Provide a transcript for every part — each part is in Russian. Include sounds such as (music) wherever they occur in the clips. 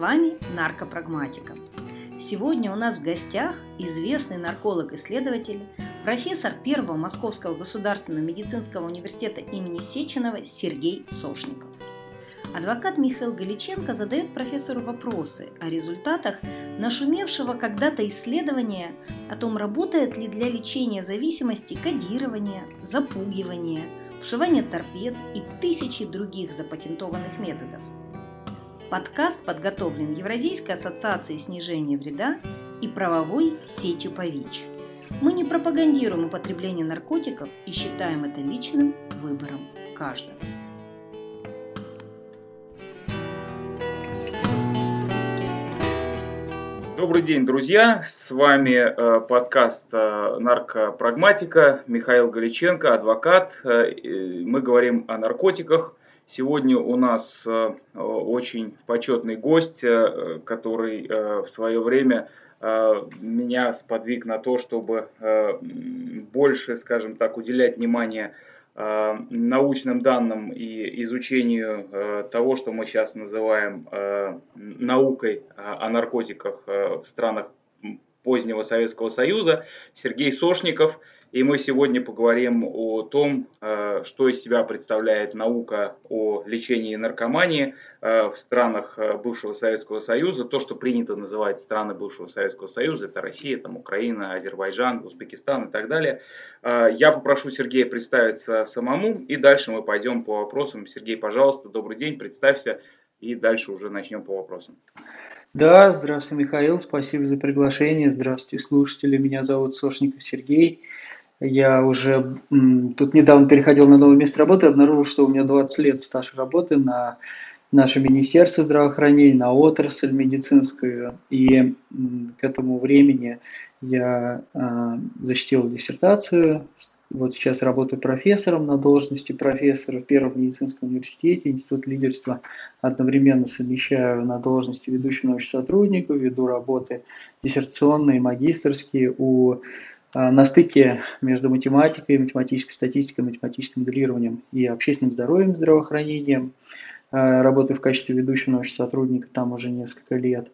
Вами наркопрагматика. Сегодня у нас в гостях известный нарколог-исследователь, профессор Первого Московского государственного медицинского университета имени Сеченова Сергей Сошников. Адвокат Михаил Галиченко задает профессору вопросы о результатах нашумевшего когда-то исследования о том, работает ли для лечения зависимости кодирование, запугивание, вшивание торпед и тысячи других запатентованных методов – Подкаст подготовлен Евразийской ассоциацией снижения вреда и правовой сетью по ВИЧ. Мы не пропагандируем употребление наркотиков и считаем это личным выбором каждого. Добрый день, друзья! С вами э, подкаст э, «Наркопрагматика», Михаил Галиченко, адвокат. Э, мы говорим о наркотиках, Сегодня у нас э, очень почетный гость, э, который э, в свое время меня сподвиг на то, чтобы больше, скажем так, уделять внимание научным данным и изучению того, что мы сейчас называем наукой о наркотиках в странах позднего Советского Союза, Сергей Сошников. И мы сегодня поговорим о том, э, что из себя представляет наука о лечении наркомании э, в странах э, бывшего Советского Союза. То, что принято называть страны бывшего Советского Союза, это Россия, там, Украина, Азербайджан, Узбекистан и так далее. Я попрошу Сергея представиться самому, и дальше мы пойдем по вопросам. Сергей, пожалуйста, добрый день, представься, и дальше уже начнем по вопросам. Да, здравствуй, Михаил, спасибо за приглашение. Здравствуйте, слушатели. Меня зовут Сошников Сергей. Я уже тут недавно переходил на новое место работы, обнаружил, что у меня 20 лет стаж работы на наше Министерство здравоохранения, на отрасль медицинскую. И к этому времени я э, защитил диссертацию. Вот сейчас работаю профессором на должности профессора в Первом медицинском университете, Институт лидерства. Одновременно совмещаю на должности ведущего научного сотрудника, веду работы диссертационные, магистрские у на стыке между математикой, математической статистикой, математическим моделированием и общественным здоровьем, здравоохранением. Э, работаю в качестве ведущего научного сотрудника там уже несколько лет.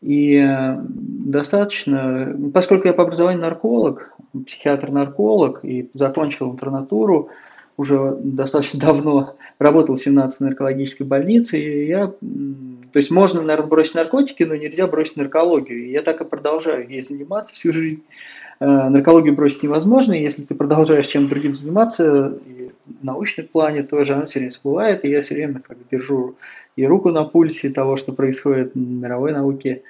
И э, достаточно, поскольку я по образованию нарколог, психиатр-нарколог и закончил интернатуру, уже достаточно давно работал в 17 наркологической больнице, и я, то есть можно, наверное, бросить наркотики, но нельзя бросить наркологию. И я так и продолжаю ей заниматься всю жизнь. Э, наркологию бросить невозможно, и если ты продолжаешь чем-то другим заниматься, и в научном плане тоже, она все время всплывает, и я все время как держу и руку на пульсе того, что происходит в мировой науке,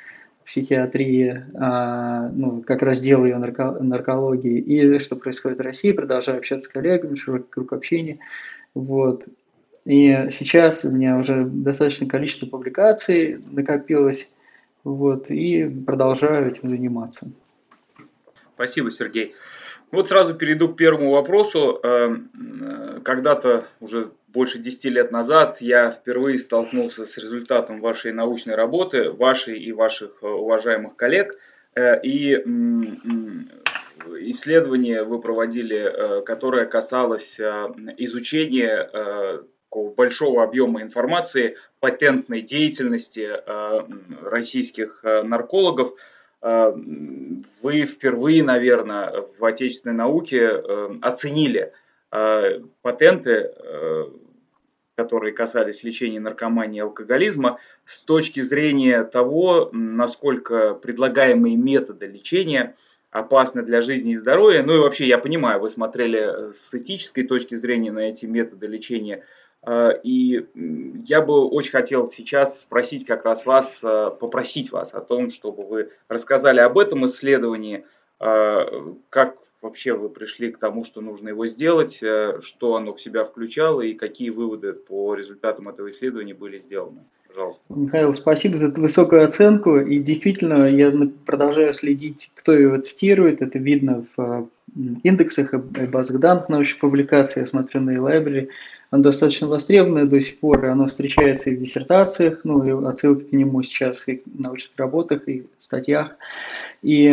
психиатрии, а, ну, как раздел ее нарко наркологии, и что происходит в России, продолжаю общаться с коллегами, широкий круг общения. Вот. И сейчас у меня уже достаточное количество публикаций накопилось, вот, и продолжаю этим заниматься. Спасибо, Сергей. Вот сразу перейду к первому вопросу. Эм, э, когда-то уже больше 10 лет назад я впервые столкнулся с результатом вашей научной работы, вашей и ваших э, уважаемых коллег. Э, и исследование вы проводили, которое касалось изучения большого объема информации, патентной деятельности российских наркологов – вы впервые, наверное, в отечественной науке э, оценили а, патенты, э, которые касались лечения наркомании и алкоголизма, с точки зрения того, насколько предлагаемые методы лечения опасны для жизни и здоровья. Ну и вообще, я понимаю, вы смотрели с этической точки зрения на эти методы лечения – Э, и я бы очень хотел сейчас спросить как раз вас, э, попросить вас о том, чтобы вы рассказали об этом исследовании, э, как вообще вы пришли к тому, что нужно его сделать, что оно в себя включало и какие выводы по результатам этого исследования были сделаны. Пожалуйста. Михаил, спасибо за высокую оценку. И действительно, я продолжаю следить, кто его цитирует. Это видно в индексах и базах данных научных публикаций. Я смотрю на e-library оно достаточно востребованное до сих пор, и оно встречается и в диссертациях, ну и отсылки к нему сейчас и в научных работах, и в статьях. И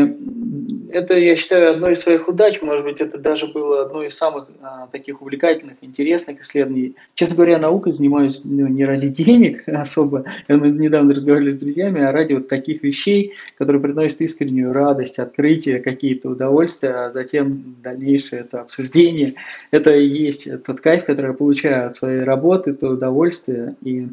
это, я считаю, одной из своих удач, может быть, это даже было одно из самых а, таких увлекательных, интересных исследований. Честно говоря, наукой занимаюсь ну, не ради денег (laughs) особо, мы недавно разговаривали с друзьями, а ради вот таких вещей, которые приносят искреннюю радость, открытие, какие-то удовольствия, а затем дальнейшее это обсуждение. Это и есть тот кайф, который я получаю от своей работы, то удовольствие. И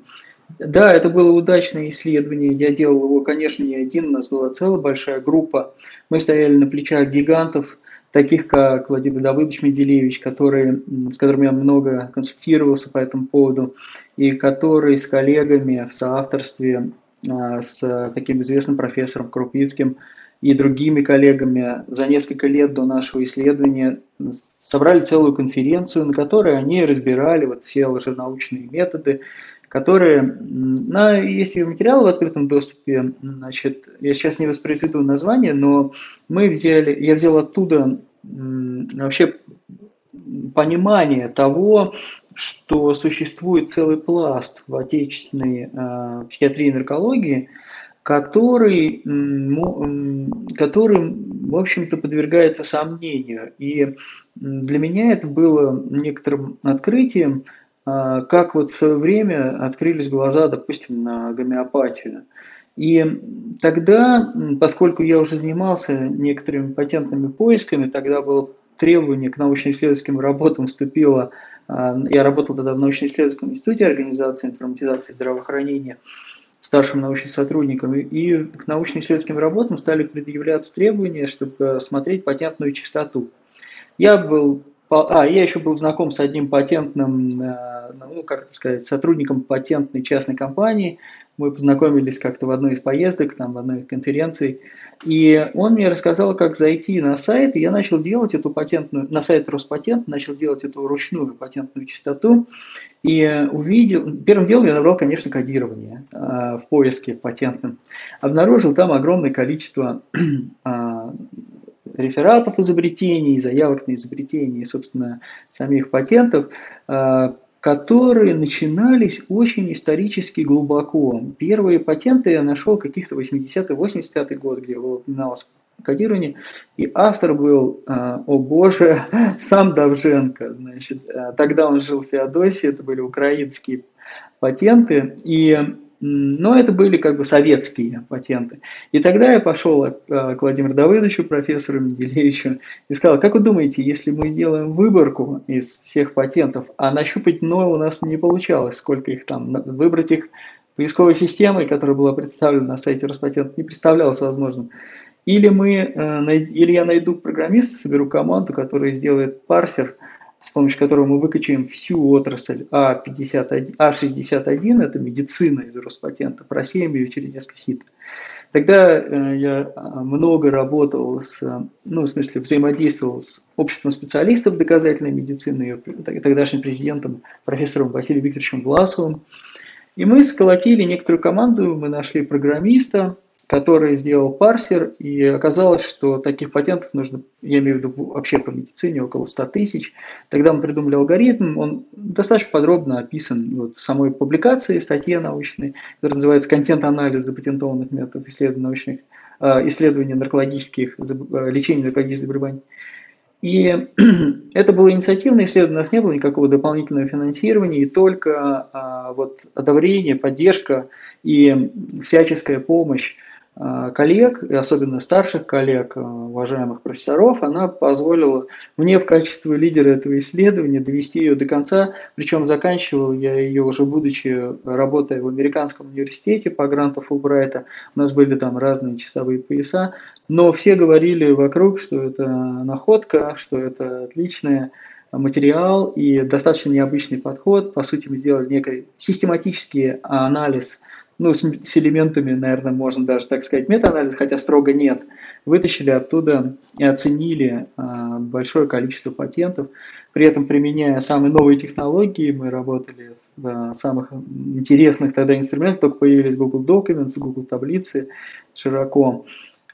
да, это было удачное исследование. Я делал его, конечно, не один, у нас была целая большая группа. Мы стояли на плечах гигантов, таких как Владимир Давыдович Меделевич, который, с которым я много консультировался по этому поводу, и который с коллегами в соавторстве а, с таким известным профессором Крупицким и другими коллегами за несколько лет до нашего исследования собрали целую конференцию, на которой они разбирали вот все лженаучные методы, которые, на, есть материалы в открытом доступе, значит, я сейчас не воспроизведу название, но мы взяли, я взял оттуда вообще понимание того, что существует целый пласт в отечественной э, психиатрии и наркологии, который, который, в общем-то, подвергается сомнению. И для меня это было некоторым открытием, а, как вот в свое время открылись глаза, допустим, на гомеопатию. И тогда, поскольку я уже занимался некоторыми патентными поисками, тогда было требование к научно-исследовательским работам вступило, а, я работал тогда в научно-исследовательском институте организации информатизации здравоохранения, старшим научным сотрудником, и к научно-исследовательским работам стали предъявляться требования, чтобы смотреть патентную частоту. Я был а, я еще был знаком с одним патентным, э, ну, как это сказать, сотрудником патентной частной компании. Мы познакомились как-то в одной из поездок, там, в одной из конференций. И он мне рассказал, как зайти на сайт, и я начал делать эту патентную, на сайт Роспатент, начал делать эту ручную патентную частоту. И увидел, первым делом я набрал, конечно, кодирование э, в поиске патентным. Обнаружил там огромное количество э, (clears throat) рефератов изобретений, заявок на изобретение, собственно, самих патентов, а, которые начинались очень исторически глубоко. Первые патенты я нашел каких-то 80-85 год, где упоминалось кодирование, и автор был, а, о боже, (laughs) сам Давженко. Значит, а, тогда он жил в Феодосии, это были украинские патенты, и но это были как бы советские патенты. И тогда я пошел э, к Владимиру Давыдовичу, профессору Менделеевичу, и сказал, как вы думаете, если мы сделаем выборку из всех патентов, а нащупать но у нас не получалось, сколько их там, выбрать их поисковой системой, которая была представлена на сайте Роспатента, не представлялось возможным. Или, мы, э, или я найду программиста, соберу команду, которая сделает парсер – с помощью которого мы выкачаем всю отрасль А51, А61, это медицина из Роспатента, просеем ее через несколько сит. Тогда э, я а, много работал с, ну, в смысле, взаимодействовал с обществом специалистов доказательной медицины, тогдашним президентом, профессором Василием Викторовичем Власовым. И мы сколотили некоторую команду, мы нашли программиста, который сделал парсер, и оказалось, что таких патентов нужно, я имею в виду вообще по медицине, около 100 тысяч. Тогда мы придумали алгоритм, он достаточно подробно описан вот в самой публикации, статье научной, которая называется «Контент-анализ запатентованных методов исследований научных, э, исследования наркологических, э, лечения наркологических заболеваний». И (clears throat) это было инициативное исследование, у нас не было никакого дополнительного финансирования, и только а, вот одобрение, поддержка и всяческая помощь коллег, и особенно старших коллег, э, уважаемых профессоров, она позволила мне в качестве лидера этого исследования довести ее до конца, причем заканчивал я ее уже будучи, работая в американском университете по гранту Фулбрайта, у нас были там разные часовые пояса, но все говорили вокруг, что это находка, что это отличная материал и достаточно необычный подход. По сути, мы сделали некий систематический анализ ну, с, с элементами, наверное, можно даже так сказать, метаанализ, хотя строго нет, вытащили оттуда и оценили а, большое количество патентов, при этом применяя самые новые технологии, мы работали в а, самых интересных тогда инструментах, только появились Google Documents, Google таблицы широко.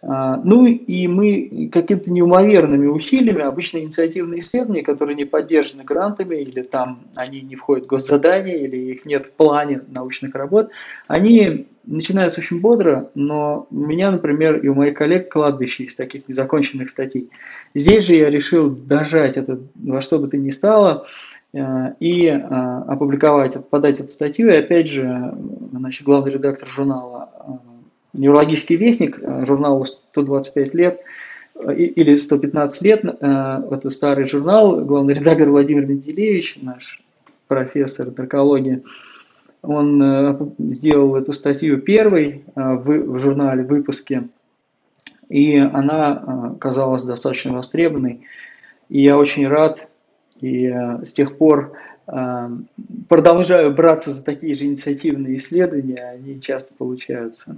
А, ну и мы какими-то неумоверными усилиями, обычно инициативные исследования, которые не поддержаны грантами или там они не входят в госзадания или их нет в плане научных работ, они начинаются очень бодро, но у меня, например, и у моих коллег кладбище из таких незаконченных статей. Здесь же я решил дожать это во что бы то ни стало, э, и э, опубликовать, подать эту статью. И опять же, значит, главный редактор журнала э, Неврологический вестник, э, журналу 125 лет э, или 115 лет, э, это старый журнал, главный редактор Владимир Менделевич, наш профессор наркологии, он сделал эту статью первой в, журнале, в выпуске, и она казалась достаточно востребованной. И я очень рад, и с тех пор продолжаю браться за такие же инициативные исследования, они часто получаются.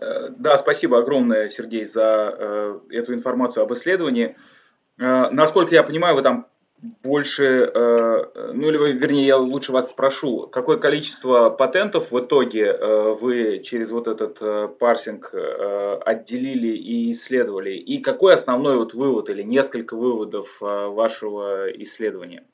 Э, да, спасибо огромное, Сергей, за э, эту информацию об исследовании. Э, насколько я понимаю, вы там больше, ну или вернее, я лучше вас спрошу, какое количество патентов в итоге вы через вот этот парсинг отделили и исследовали, и какой основной вот вывод или несколько выводов вашего исследования?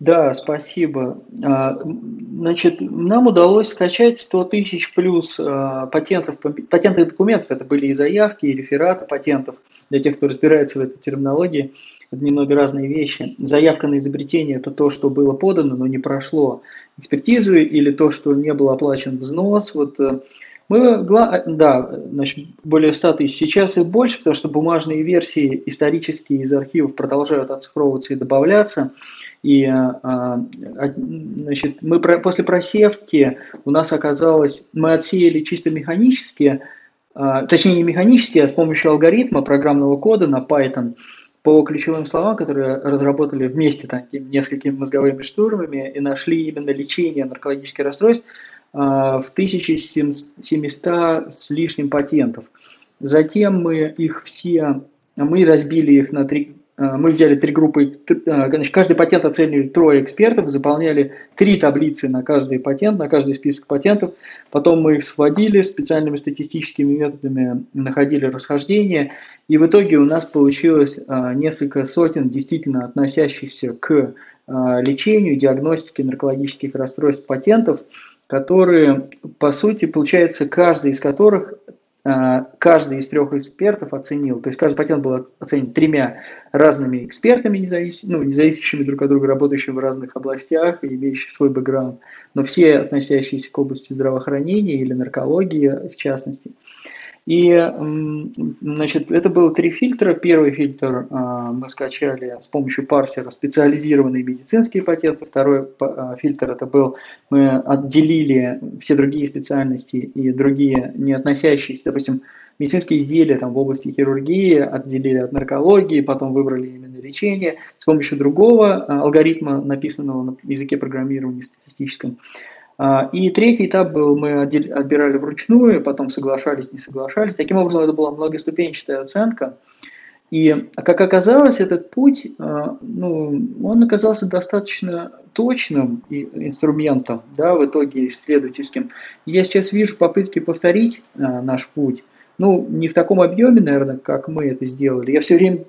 Да, спасибо. А, значит, нам удалось скачать 100 тысяч плюс а, патентов, патентных документов. Это были и заявки, и рефераты патентов. Для тех, кто разбирается в этой терминологии, это немного разные вещи. Заявка на изобретение – это то, что было подано, но не прошло экспертизу, или то, что не был оплачен взнос. Вот э, мы, да, значит, более 100 тысяч. Сейчас и больше, потому что бумажные версии исторические из архивов продолжают оцифровываться и добавляться. И а, значит, мы после просевки у нас оказалось, мы отсеяли чисто механически, а, точнее не механически, а с помощью алгоритма программного кода на Python по ключевым словам, которые разработали вместе такими несколькими мозговыми штурмами и нашли именно лечение наркологических расстройств а, в 1700 с лишним патентов. Затем мы их все, мы разбили их на три Э, мы взяли три группы, э, значит, каждый патент оценивали трое экспертов, заполняли три таблицы на каждый патент, на каждый список патентов, потом мы их сводили специальными статистическими методами, находили расхождения, и в итоге у нас получилось э, несколько сотен действительно относящихся к лечению, диагностике наркологических расстройств патентов, которые, по сути, получается, каждый из которых Э, каждый из трех экспертов оценил, то есть каждый патент был оценен тремя разными экспертами, независ... ну, независящими друг от друга, работающими в разных областях и имеющими свой бэкграунд, но все относящиеся к области здравоохранения или наркологии в частности. И, значит, это было три фильтра. Первый фильтр а, мы скачали с помощью парсера специализированные медицинские патенты. Второй а, фильтр это был, мы отделили все другие специальности и другие не относящиеся, допустим, медицинские изделия там, в области хирургии, отделили от наркологии, потом выбрали именно лечение с помощью другого а, алгоритма, написанного на языке программирования статистическом. А, и третий этап был, мы отбирали вручную, потом соглашались, не соглашались. Таким образом, это была многоступенчатая оценка. И, как оказалось, этот путь, а, ну, он оказался достаточно точным инструментом, да, в итоге исследовательским. Я сейчас вижу попытки повторить а, наш путь, ну, не в таком объеме, наверное, как мы это сделали. Я все время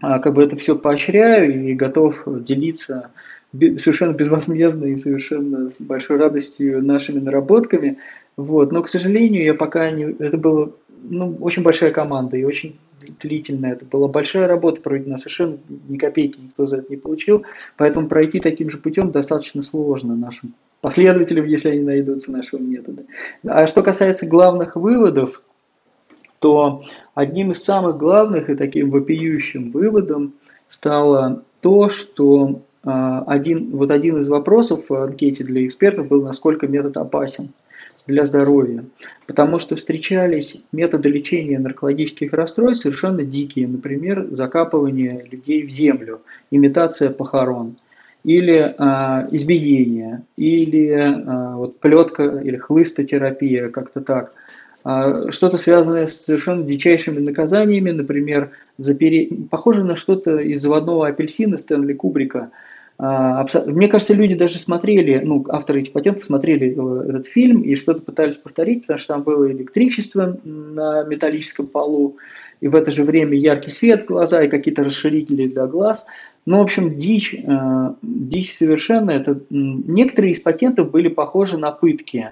как бы это все поощряю и готов делиться совершенно безвозмездно и совершенно с большой радостью нашими наработками. Вот. Но, к сожалению, я пока не... Это была ну, очень большая команда и очень длительная. Это была большая работа проведена, совершенно ни копейки никто за это не получил. Поэтому пройти таким же путем достаточно сложно нашим последователям, (laughs) если они найдутся нашего метода. А что касается главных выводов, то одним из самых главных и таким вопиющим выводом стало то, что один, вот один из вопросов в анкете для экспертов был, насколько метод опасен для здоровья. Потому что встречались методы лечения наркологических расстройств совершенно дикие. Например, закапывание людей в землю, имитация похорон, или а, избиение, или а, вот плетка или хлыстотерапия, как-то так. А, что-то связанное с совершенно дичайшими наказаниями, например, запереть, похоже на что-то из заводного апельсина Стэнли Кубрика – Мне кажется, люди даже смотрели, ну, авторы этих патентов смотрели э, этот фильм и что-то пытались повторить, потому что там было электричество на металлическом полу, и в это же время яркий свет глаза и какие-то расширители для глаз. Ну, в общем, дичь, э, дичь совершенно. Это, некоторые из патентов были похожи на пытки.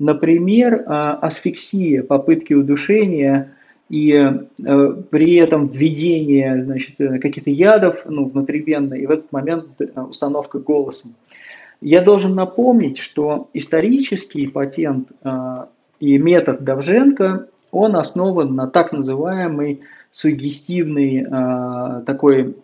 Например, э, асфиксия, попытки удушения и э, при этом введение значит, каких-то ядов ну, внутривенно, и в этот момент установка голосом. Я должен напомнить, что исторический патент и метод Давженко, он основан на так называемой сугестивной такой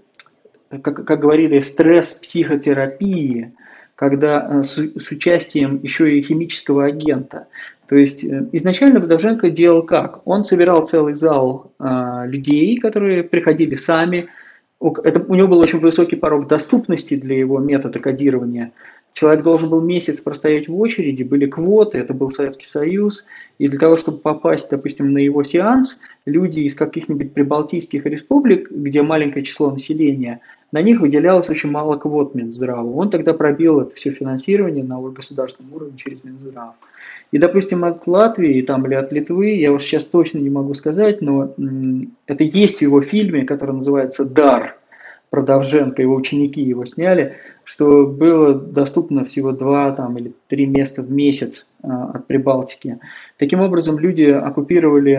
как, как говорили, стресс психотерапии, когда э, с, с участием еще и химического агента. То есть э, изначально Бодовженко делал как? Он собирал целый зал э, людей, которые приходили сами. Это, у него был очень высокий порог доступности для его метода кодирования. Человек должен был месяц простоять в очереди, были квоты, это был Советский Союз, и для того, чтобы попасть, допустим, на его сеанс, люди из каких-нибудь прибалтийских республик, где маленькое число населения, на них выделялось очень мало квот Минздрава. Он тогда пробил это все финансирование на государственном уровне через Минздрав. И, допустим, от Латвии там, или от Литвы, я уж сейчас точно не могу сказать, но это есть в его фильме, который называется «Дар», про Давженко, его ученики его сняли, что было доступно всего два там, или три места в месяц э, от Прибалтики. Таким образом, люди оккупировали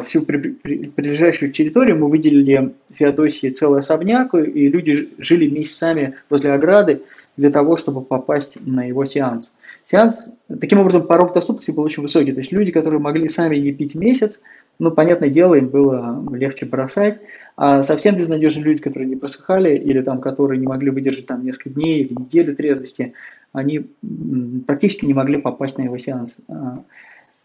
э, всю при, при, прилежащую территорию, мы выделили Феодосии целый особняк, и люди жили месяцами возле ограды для того, чтобы попасть на его сеанс. Сеанс, таким образом, порог доступности был очень высокий. То есть люди, которые могли сами не пить месяц, ну, понятное дело, им было легче бросать. А совсем безнадежные люди, которые не просыхали или там, которые не могли выдержать там несколько дней или неделю трезвости, они практически не могли попасть на его сеанс. А,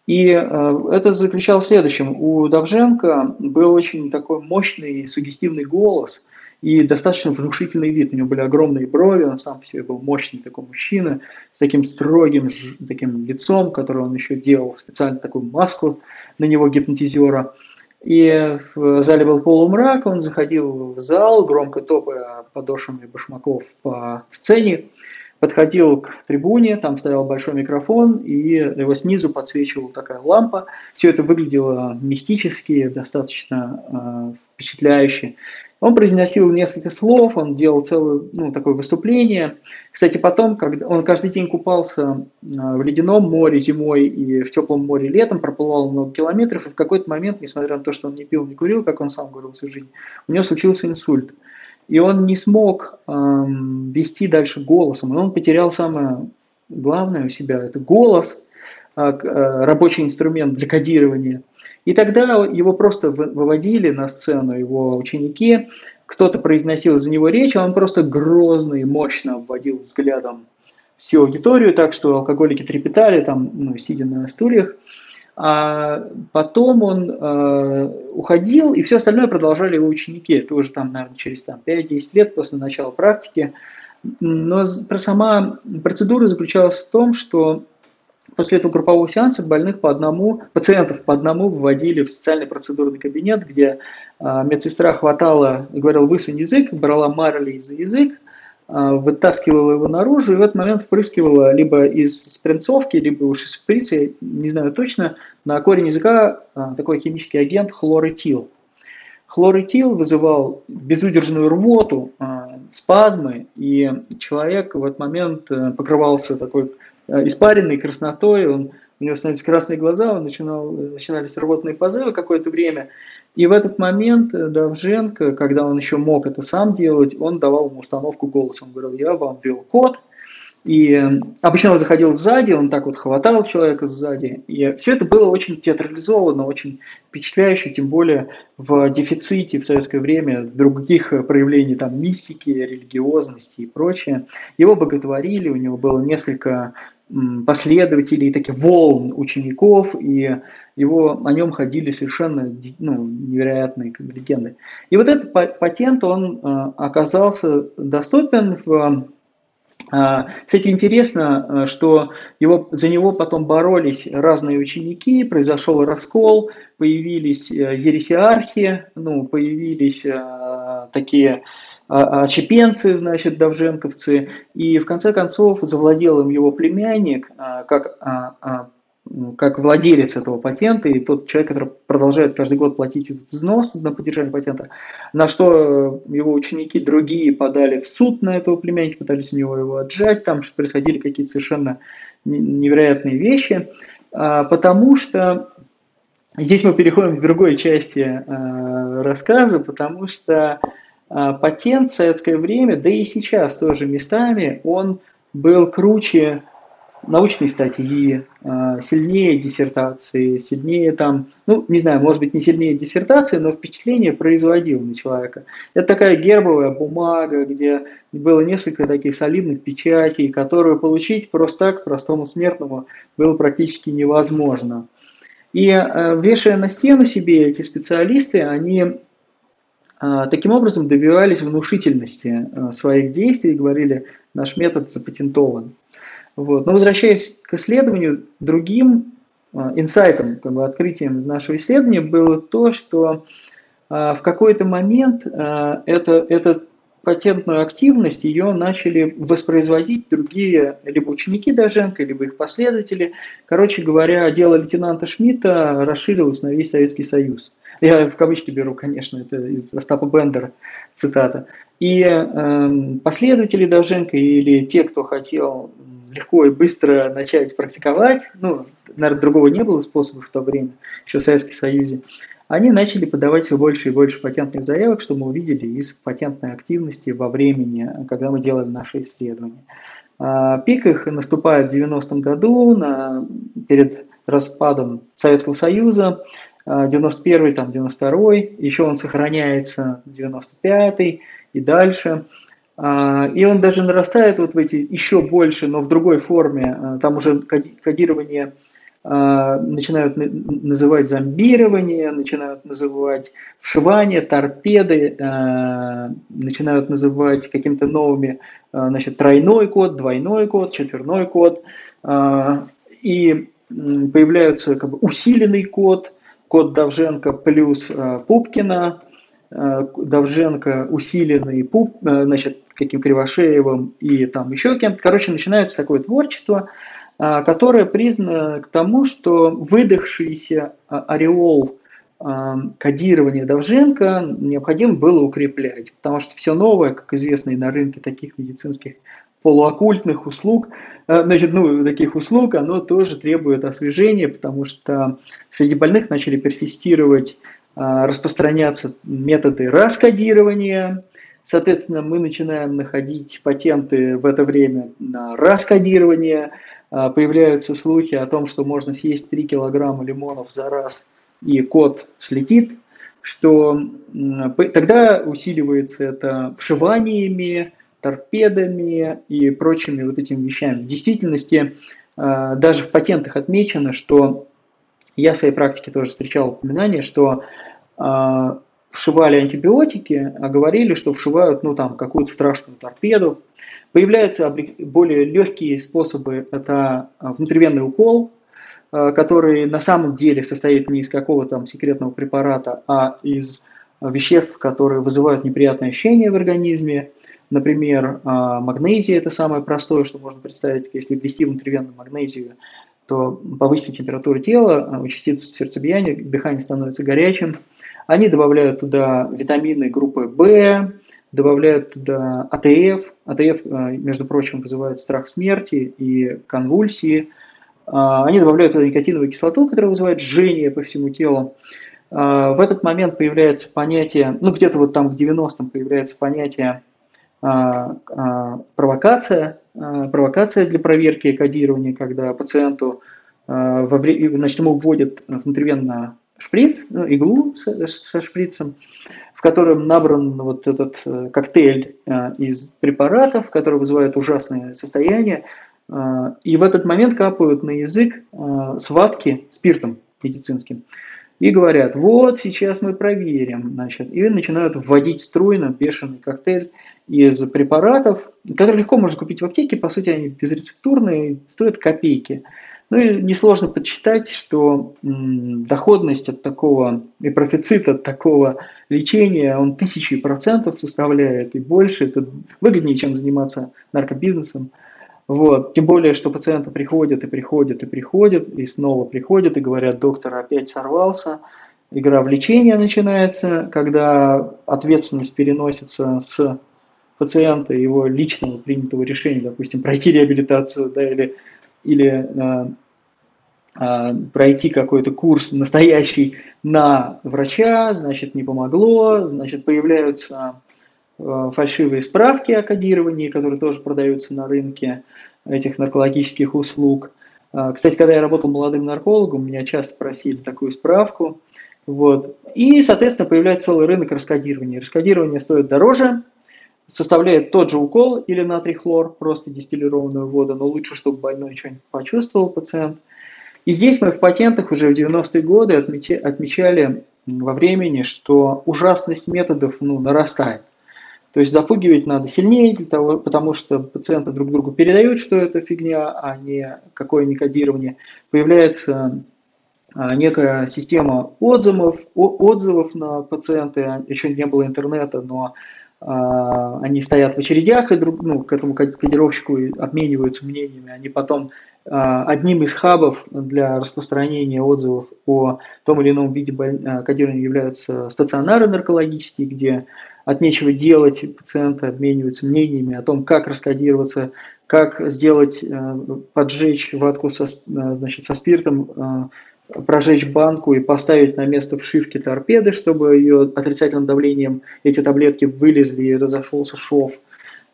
и э, это заключалось в следующем. У Давженко был очень такой мощный сугестивный голос и достаточно внушительный вид. У него были огромные брови, он сам по себе был мощный такой мужчина с таким строгим таким лицом, который он еще делал специально такую маску на него гипнотизера. И в зале был полумрак, он заходил в зал, громко топая подошвами башмаков по сцене, подходил к трибуне, там стоял большой микрофон, и его снизу подсвечивала такая лампа. Все это выглядело мистически, достаточно э, впечатляюще. Он произносил несколько слов, он делал целое ну, такое выступление. Кстати, потом, когда он каждый день купался а, в ледяном море зимой и в теплом море летом, проплывал много километров, и в какой-то момент, несмотря на то, что он не пил, не курил, как он сам говорил всю жизнь, у него случился инсульт. И он не смог эм, вести дальше голосом, и он потерял самое главное у себя, это голос, э, э, рабочий инструмент для кодирования – и тогда его просто выводили на сцену его ученики, кто-то произносил за него речь, а он просто грозно и мощно обводил взглядом всю аудиторию, так что алкоголики трепетали, там, ну, сидя на стульях. А потом он э, уходил, и все остальное продолжали его ученики. Это уже там, наверное, через там, 5-10 лет после начала практики. Но сама процедура заключалась в том, что После этого группового сеанса больных по одному, пациентов по одному выводили в специальный процедурный кабинет, где э, медсестра хватала, говорила, высунь язык, брала марли за язык, э, вытаскивала его наружу и в этот момент впрыскивала либо из спринцовки, либо уж из шприца, не знаю точно, на корень языка э, такой химический агент хлорэтил. Хлорэтил вызывал безудержную рвоту, спазмы, и человек в этот момент покрывался такой Э, испаренный, краснотой, он, у него становились красные глаза, он начинал, начинались рвотные позывы какое-то время. И в этот момент э, Давженко, когда он еще мог это сам делать, он давал ему установку голоса. Он говорил, я вам ввел код, и э, обычно он заходил сзади, он так вот хватал человека сзади. И все это было очень театрализовано, очень впечатляюще, тем более в дефиците в советское время других проявлений там мистики, религиозности и прочее. Его боготворили, у него было несколько последователей, таких волн учеников, и его, о нем ходили совершенно ну, невероятные как легенды. И вот этот патент, он э, оказался доступен в а, кстати, интересно, э, что его, за него потом боролись разные ученики, произошел раскол, появились э, ересиархи, ну, появились э, такие очепенцы, значит, давженковцы, и в конце концов завладел им его племянник, как как владелец этого патента и тот человек, который продолжает каждый год платить взнос на поддержание патента, на что его ученики другие подали в суд на этого племянника, пытались у него его отжать, там происходили какие-то совершенно невероятные вещи, а, потому что здесь мы переходим к другой части а, рассказа, потому что а, патент в советское время, да и сейчас тоже местами, он был круче научной статьи, а, сильнее диссертации, сильнее там, ну, не знаю, может быть, не сильнее диссертации, но впечатление производил на человека. Это такая гербовая бумага, где было несколько таких солидных печатей, которую получить просто так, простому смертному, было практически невозможно. И а, вешая на стену себе эти специалисты, они а, таким образом добивались внушительности своих действий и говорили, наш метод запатентован. Вот. Но возвращаясь к исследованию, другим инсайтом, как бы открытием из нашего исследования было то, что в какой-то момент это, это патентную активность ее начали воспроизводить другие либо ученики Доженко, либо их последователи. Короче говоря, дело лейтенанта Шмидта расширилось на весь Советский Союз. Я в кавычки беру, конечно, это из Остапа Бендера цитата. И э, последователи Довженко или те, кто хотел легко и быстро начать практиковать, ну, наверное, другого не было способа в то время, еще в Советском Союзе, они начали подавать все больше и больше патентных заявок, что мы увидели из патентной активности во времени, когда мы делали наши исследования. А, пик их наступает в 90-м году, на, перед распадом Советского Союза, 91-й, там, 92-й, еще он сохраняется 95-й и дальше – а, и он даже нарастает вот в эти еще больше, но в другой форме. А, там уже кодирование а, начинают называть зомбирование, начинают называть вшивание, торпеды, начинают называть какими-то новыми, значит, тройной код, двойной код, четверной код. И появляется как бы усиленный код, код Давженко плюс Пупкина, Давженко, усиленный значит, каким Кривошеевым и там еще кем-то. Короче, начинается такое творчество, э, которое признано к тому, что выдохшийся ореол кодирования Давженко необходимо было укреплять, потому что все новое, как известно и на рынке таких медицинских полуоккультных услуг, значит, ну, таких услуг, оно тоже требует освежения, потому что среди больных начали персистировать а, распространяться методы раскодирования. Соответственно, мы начинаем находить патенты в это время на раскодирование. А, появляются слухи о том, что можно съесть 3 килограмма лимонов за раз и кот слетит, что тогда усиливается это вшиваниями, торпедами и прочими вот этими вещами. В действительности а, даже в патентах отмечено, что я в своей практике тоже встречал упоминание, что э, вшивали антибиотики, а говорили, что вшивают ну, там, какую-то страшную торпеду. Появляются более легкие способы, это внутривенный укол, э, который на самом деле состоит не из какого-то там секретного препарата, а из веществ, которые вызывают неприятные ощущения в организме. Например, магнезия – это самое простое, что можно представить, если ввести внутривенно магнезию то повысится температура тела, участится сердцебиение, дыхание становится горячим. Они добавляют туда витамины группы В, добавляют туда АТФ. АТФ, э, между прочим, вызывает страх смерти и конвульсии. А, они добавляют туда никотиновую кислоту, которая вызывает жжение по всему телу. А, в этот момент появляется понятие, ну где-то вот там в 90-м появляется понятие а, провокация, провокация для проверки кодирования, когда пациенту значит, ему вводят внутривенно шприц, ну, иглу со, со шприцем, в котором набран вот этот э, коктейль из препаратов, который вызывает ужасное состояние, и в этот момент капают на язык сватки спиртом медицинским и говорят, вот сейчас мы проверим, значит, и начинают вводить струйно бешеный коктейль из препаратов, которые легко можно купить в аптеке, по сути они безрецептурные, стоят копейки. Ну и несложно подсчитать, что доходность от такого и профицит от такого лечения, он тысячи процентов составляет и больше. Это выгоднее, чем заниматься наркобизнесом. Вот. Тем более, что пациенты приходят и приходят и приходят, и снова приходят и говорят, доктор опять сорвался. Игра в лечение начинается, когда ответственность переносится с пациента, его личного принятого решения, допустим, пройти реабилитацию да, или или э, э, пройти какой-то курс настоящий на врача, значит, не помогло, значит, появляются э, фальшивые справки о кодировании, которые тоже продаются на рынке этих наркологических услуг. Кстати, когда я работал молодым наркологом, меня часто просили такую справку. Вот. И, соответственно, появляется целый рынок раскодирования. Раскодирование стоит дороже, составляет тот же укол или натрий хлор, просто дистиллированную воду, но лучше, чтобы больной что-нибудь почувствовал пациент. И здесь мы в патентах уже в 90-е годы отмечали во времени, что ужасность методов ну, нарастает. То есть запугивать надо сильнее, для того, потому что пациенты друг другу передают, что это фигня, а не какое не кодирование. Появляется а, некая система отзывов, отзывов на пациента. Еще не было интернета, но они стоят в очередях и друг, ну, к этому кодировщику обмениваются мнениями, они потом а, одним из хабов для распространения отзывов о том или ином виде а, кодирования являются стационары наркологические, где от нечего делать пациенты обмениваются мнениями о том, как раскодироваться, как сделать, поджечь ватку со, значит, со спиртом прожечь банку и поставить на место вшивки торпеды, чтобы ее отрицательным давлением эти таблетки вылезли и разошелся шов.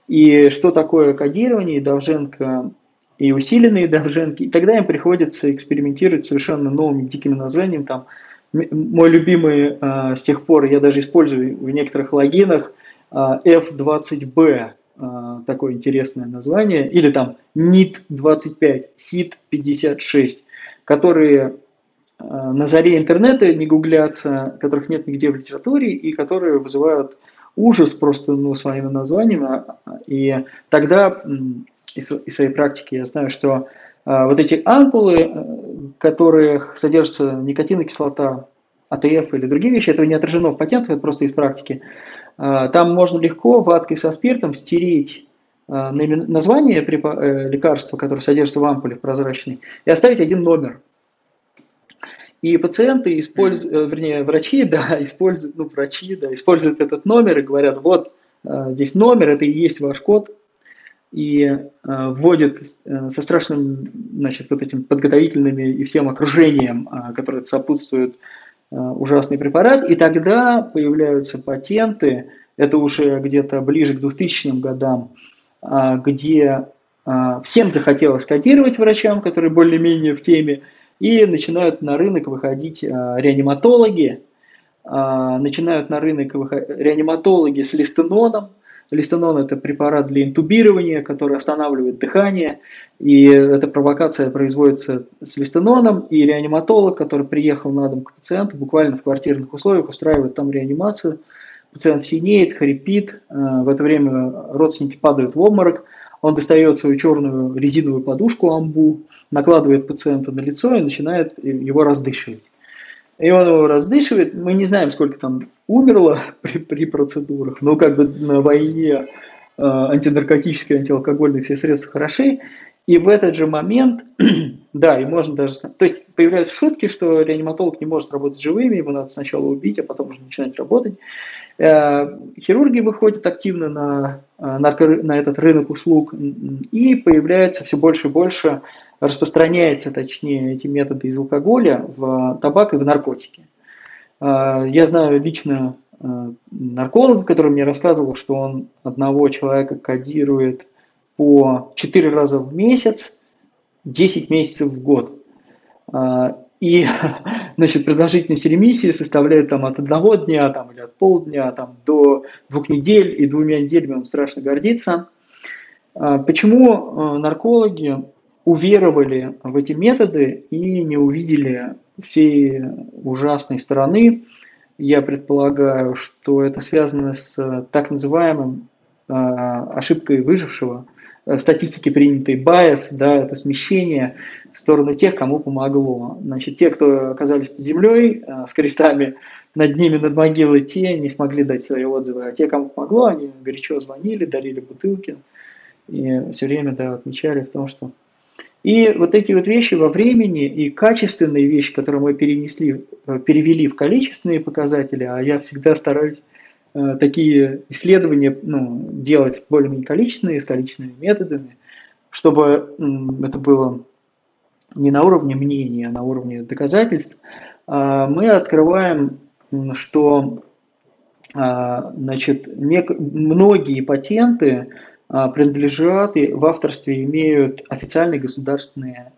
И что такое кодирование, Довженко и усиленные Довженки. И тогда им приходится экспериментировать совершенно новыми дикими названиями. Там, мой любимый э, с тех пор, я даже использую в некоторых логинах, э, F20B, э, такое интересное название, или там NIT25, SIT56, которые на заре интернета не гуглятся, которых нет нигде в литературе и которые вызывают ужас просто ну, своими названиями. И тогда из, своей практики я знаю, что э, вот эти ампулы, э, в которых содержится никотиновая кислота, АТФ или другие вещи, этого не отражено в патентах, это просто из практики. Там можно легко ваткой со спиртом стереть название лекарства, которое содержится в ампуле в прозрачной, и оставить один номер – и пациенты используют, mm-hmm. вернее, врачи, (laughs) да, используют, ну, врачи, да, используют этот номер и говорят, вот, э, здесь номер, это и есть ваш код, и э, вводят со страшным, значит, вот этим подготовительными и всем окружением, которое сопутствует ужасный препарат, и тогда появляются патенты, это уже где-то ближе к 2000 годам, где всем захотелось кодировать врачам, которые более-менее в теме, и начинают на рынок выходить а, реаниматологи, а, начинают на рынок выходить реаниматологи с листеноном. Листенон – это препарат для интубирования, который останавливает дыхание, и эта провокация производится с листеноном, и реаниматолог, который приехал на дом к пациенту, буквально в квартирных условиях устраивает там реанимацию, пациент синеет, хрипит, а, в это время родственники падают в обморок, он достает свою черную резиновую подушку амбу, накладывает пациента на лицо и начинает его раздышивать. И он его раздышивает. Мы не знаем, сколько там умерло при, при процедурах, но как бы на войне э, антинаркотические, антиалкогольные все средства хороши. И в этот же момент, (clears throat) да, и можно даже... То есть появляются шутки, что реаниматолог не может работать с живыми, ему надо сначала убить, а потом уже начинать работать. Э, хирурги выходят активно на, э, нарко, на этот рынок услуг, и появляется все больше и больше распространяется, точнее, эти методы из алкоголя в табак и в наркотики. А, я знаю лично нарколога, который мне рассказывал, что он одного человека кодирует по 4 раза в месяц, 10 месяцев в год. А, и (laughs) значит, продолжительность ремиссии составляет там, от одного дня там, или от полдня там, до двух недель, и двумя неделями он страшно гордится. Почему наркологи уверовали в эти методы и не увидели всей ужасной стороны. Я предполагаю, что это связано с так называемым э, ошибкой выжившего. В статистике принятый bias, да, это смещение в сторону тех, кому помогло. Значит, те, кто оказались под землей э, с крестами над ними, над могилой, те не смогли дать свои отзывы, а те, кому помогло, они горячо звонили, дарили бутылки и все время да, отмечали в том, что... И вот эти вот вещи во времени и качественные вещи, которые мы перенесли, э, перевели в количественные показатели, а я всегда стараюсь э, такие исследования ну, делать более-менее количественные, с методами, чтобы это было не на уровне мнения, а на уровне доказательств, а мы открываем, что а, значит, многие патенты принадлежат и в авторстве имеют официальные государственные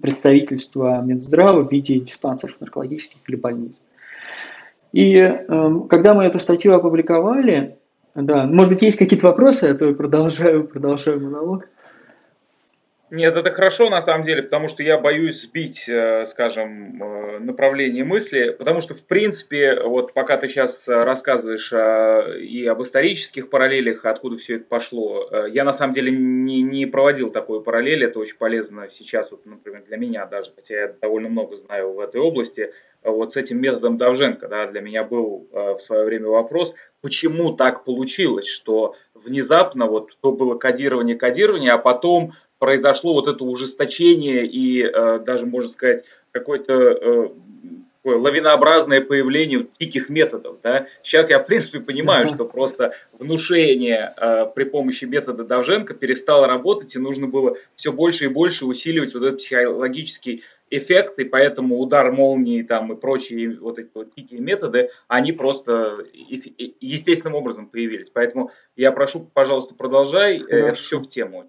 представительства Минздрава в виде диспансеров наркологических или больниц. И эм, когда мы эту статью опубликовали, да, может быть, есть какие-то вопросы, а то я продолжаю, (laughs) продолжаю монолог. Нет, это хорошо на самом деле, потому что я боюсь сбить, э, скажем, э, направление мысли, потому что, в принципе, вот пока ты сейчас рассказываешь э, и об исторических параллелях, откуда все это пошло, я на самом деле не, не проводил такой параллели, это очень полезно сейчас, вот, например, для меня даже, хотя я довольно много знаю в этой области, вот с этим методом Давженко, да, для меня был в свое время вопрос, почему так получилось, что внезапно вот то было кодирование, кодирование, а потом произошло вот это ужесточение и э, даже, можно сказать, какое-то э, лавинообразное появление диких методов. Да? Сейчас я, в принципе, понимаю, что просто внушение э, при помощи метода Давженко перестало работать, и нужно было все больше и больше усиливать вот этот психологический эффект, и поэтому удар молнии там, и прочие вот эти вот дикие методы, они просто естественным образом появились. Поэтому я прошу, пожалуйста, продолжай, э, Хорошо. это все в тему.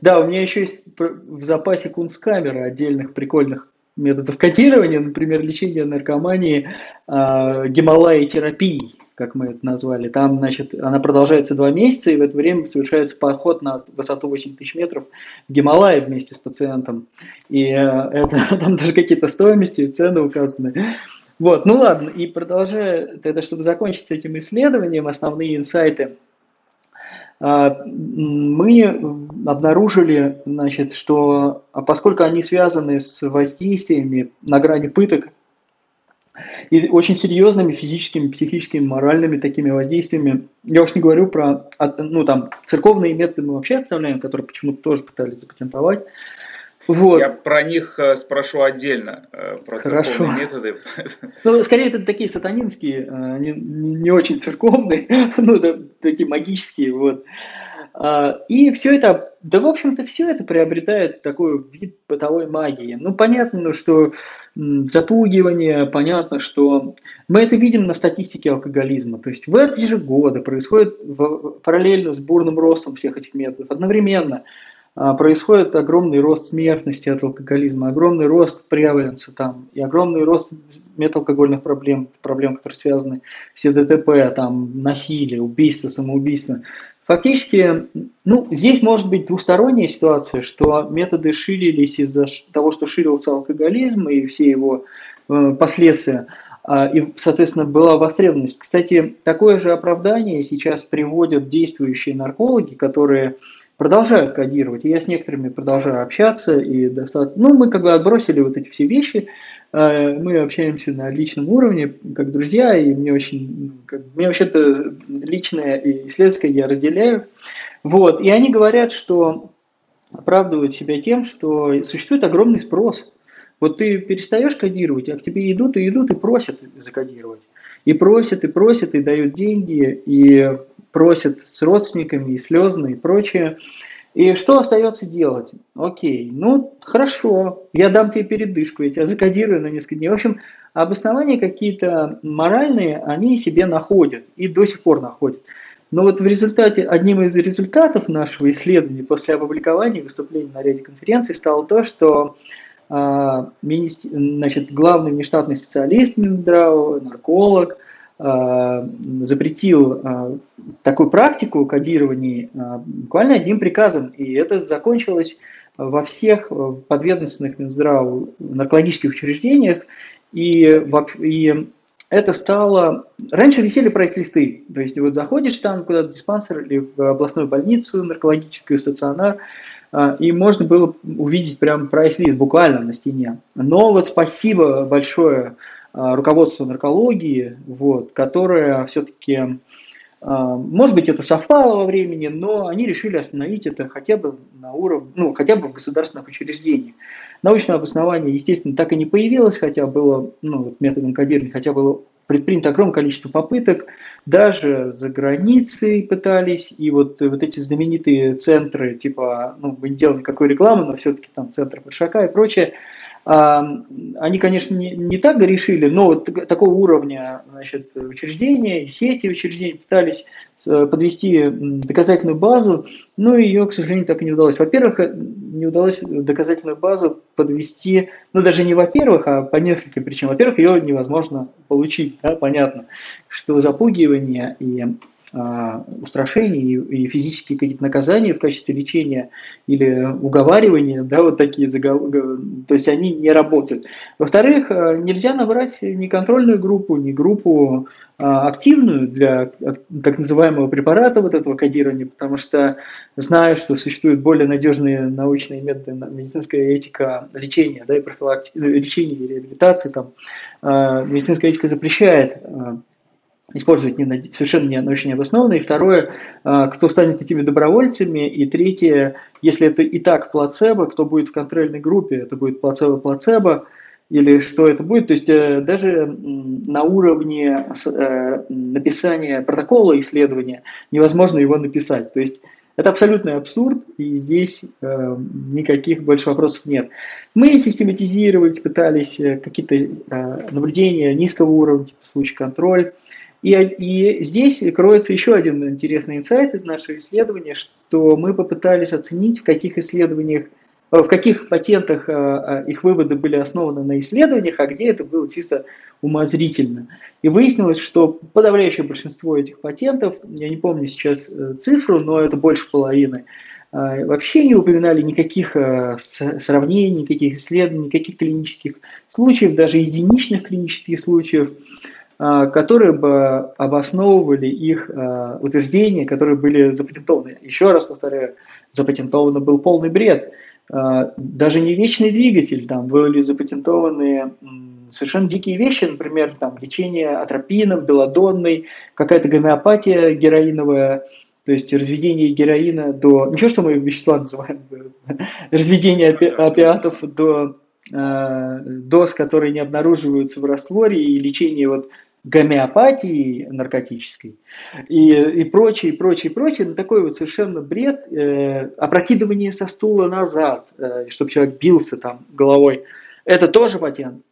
Да, у меня еще есть в запасе кунсткамеры отдельных прикольных методов кодирования, например, лечение наркомании э, гималайи терапией как мы это назвали. Там, значит, она продолжается два месяца, и в это время совершается поход на высоту 8 тысяч метров в Гималайи вместе с пациентом. И э, это, (laughs) там даже какие-то стоимости, цены указаны. Вот, ну ладно, и продолжая, тогда, чтобы закончить с этим исследованием, основные инсайты, а, мы обнаружили, значит, что а поскольку они связаны с воздействиями на грани пыток и очень серьезными физическими, психическими, моральными такими воздействиями. Я уж не говорю про, ну там, церковные методы мы вообще отставляем, которые почему-то тоже пытались запатентовать. Вот. Я про них э, спрошу отдельно, э, про Хорошо. церковные (laughs) методы. Ну, скорее, это такие сатанинские, э, они не очень церковные, (laughs) ну, да, такие магические, вот. А, и все это, да, в общем-то, все это приобретает такой вид бытовой магии. Ну, понятно, что запугивание, понятно, что мы это видим на статистике алкоголизма. То есть в эти же годы происходит параллельно с бурным ростом всех этих методов, одновременно а, происходит огромный рост смертности от алкоголизма, огромный рост преваленса там, и огромный рост металкогольных проблем, проблем, которые связаны с ДТП, там, насилие, убийство, самоубийство. Фактически, ну, здесь может быть двусторонняя ситуация, что методы ширились из-за того, что ширился алкоголизм и все его э, последствия, э, и, соответственно, была востребованность. Кстати, такое же оправдание сейчас приводят действующие наркологи, которые продолжают кодировать. Я с некоторыми продолжаю общаться, и достаточно, ну, мы как бы отбросили вот эти все вещи, Э, мы общаемся на личном уровне, как друзья, и мне очень, ну, как, мне вообще-то личное и исследовательское я разделяю. Вот, и они говорят, что оправдывают себя тем, что существует огромный спрос. Вот ты перестаешь кодировать, а к тебе идут и идут и просят закодировать. И просят, и просят, и дают деньги, и просят с родственниками, и слезно, и прочее. И что остается делать? Окей, ну хорошо, я дам тебе передышку, я тебя закодирую на несколько дней. В общем, обоснования какие-то моральные они себе находят и до сих пор находят. Но вот в результате, одним из результатов нашего исследования после опубликования выступления на ряде конференций стало то, что э, значит, главный внештатный специалист Минздрава, нарколог, запретил э, такую практику кодирования э, буквально одним приказом, и это закончилось во всех подведомственных Минздраву наркологических учреждениях, и, и это стало... Раньше висели прайс-листы, то есть вот заходишь там куда-то в диспансер или в областную больницу, наркологическую стационар, и можно было увидеть прям прайс-лист буквально на стене. Но вот спасибо большое а, руководству наркологии, вот, которое все-таки а, может быть, это совпало во времени, но они решили остановить это хотя бы на уровне, ну, хотя бы в государственных учреждениях. Научное обоснование, естественно, так и не появилось, хотя было, ну, методом кодирования, хотя было предпринято огромное количество попыток, даже за границей пытались, и вот, вот эти знаменитые центры, типа, ну, мы не делаем никакой рекламы, но все-таки там центры Подшака и прочее, они, конечно, не, не так решили, но вот такого уровня значит, учреждения сети учреждений пытались подвести доказательную базу, но ее, к сожалению, так и не удалось. Во-первых, э, не удалось доказательную базу подвести, ну даже не во-первых, а по нескольким причинам. Во-первых, ее невозможно получить, да, понятно, что запугивание и а, устрашений и физические какие-то наказания в качестве лечения или уговаривания, да, вот такие заголовки, то есть они не работают. Во-вторых, а, нельзя набрать ни контрольную группу, ни группу а, активную для так называемого препарата вот этого кодирования, потому что знаю, что существуют более надежные научные методы, медицинская этика лечения, да, и профилактики, лечения и реабилитации, там, медицинская этика запрещает использовать не, совершенно не, очень необоснованно. И второе, а, кто станет этими добровольцами. И третье, если это и так плацебо, кто будет в контрольной группе, это будет плацебо-плацебо, или что это будет. То есть э, даже на уровне э, написания протокола исследования невозможно его написать. То есть это абсолютный абсурд, и здесь э, никаких больше вопросов нет. Мы систематизировать пытались э, какие-то э, наблюдения низкого уровня, типа случай контроль, и, и здесь кроется еще один интересный инсайт из нашего исследования, что мы попытались оценить, в каких исследованиях, э, в каких патентах э, э, их выводы были основаны на исследованиях, а где это было чисто умозрительно. И выяснилось, что подавляющее большинство этих патентов, я не помню сейчас цифру, но это больше половины, вообще не упоминали никаких сравнений, никаких исследований, никаких клинических случаев, даже единичных клинических случаев. А, которые бы обосновывали их а, утверждения, которые были запатентованы. Еще раз повторяю, запатентовано был полный бред. А, даже не вечный двигатель, там были запатентованы совершенно дикие вещи, например, там лечение атропином, белодонной, какая-то гомеопатия героиновая, то есть разведение героина до... Ничего, что мы вещества называем, (laughs) разведение опи... опиатов до доз, которые не обнаруживаются в растворе, и лечение вот гомеопатии наркотической и, и прочее, и прочее, и прочее. Ну, такой вот совершенно бред, э, опрокидывание со стула назад, э, чтобы человек бился там головой. Это тоже патент.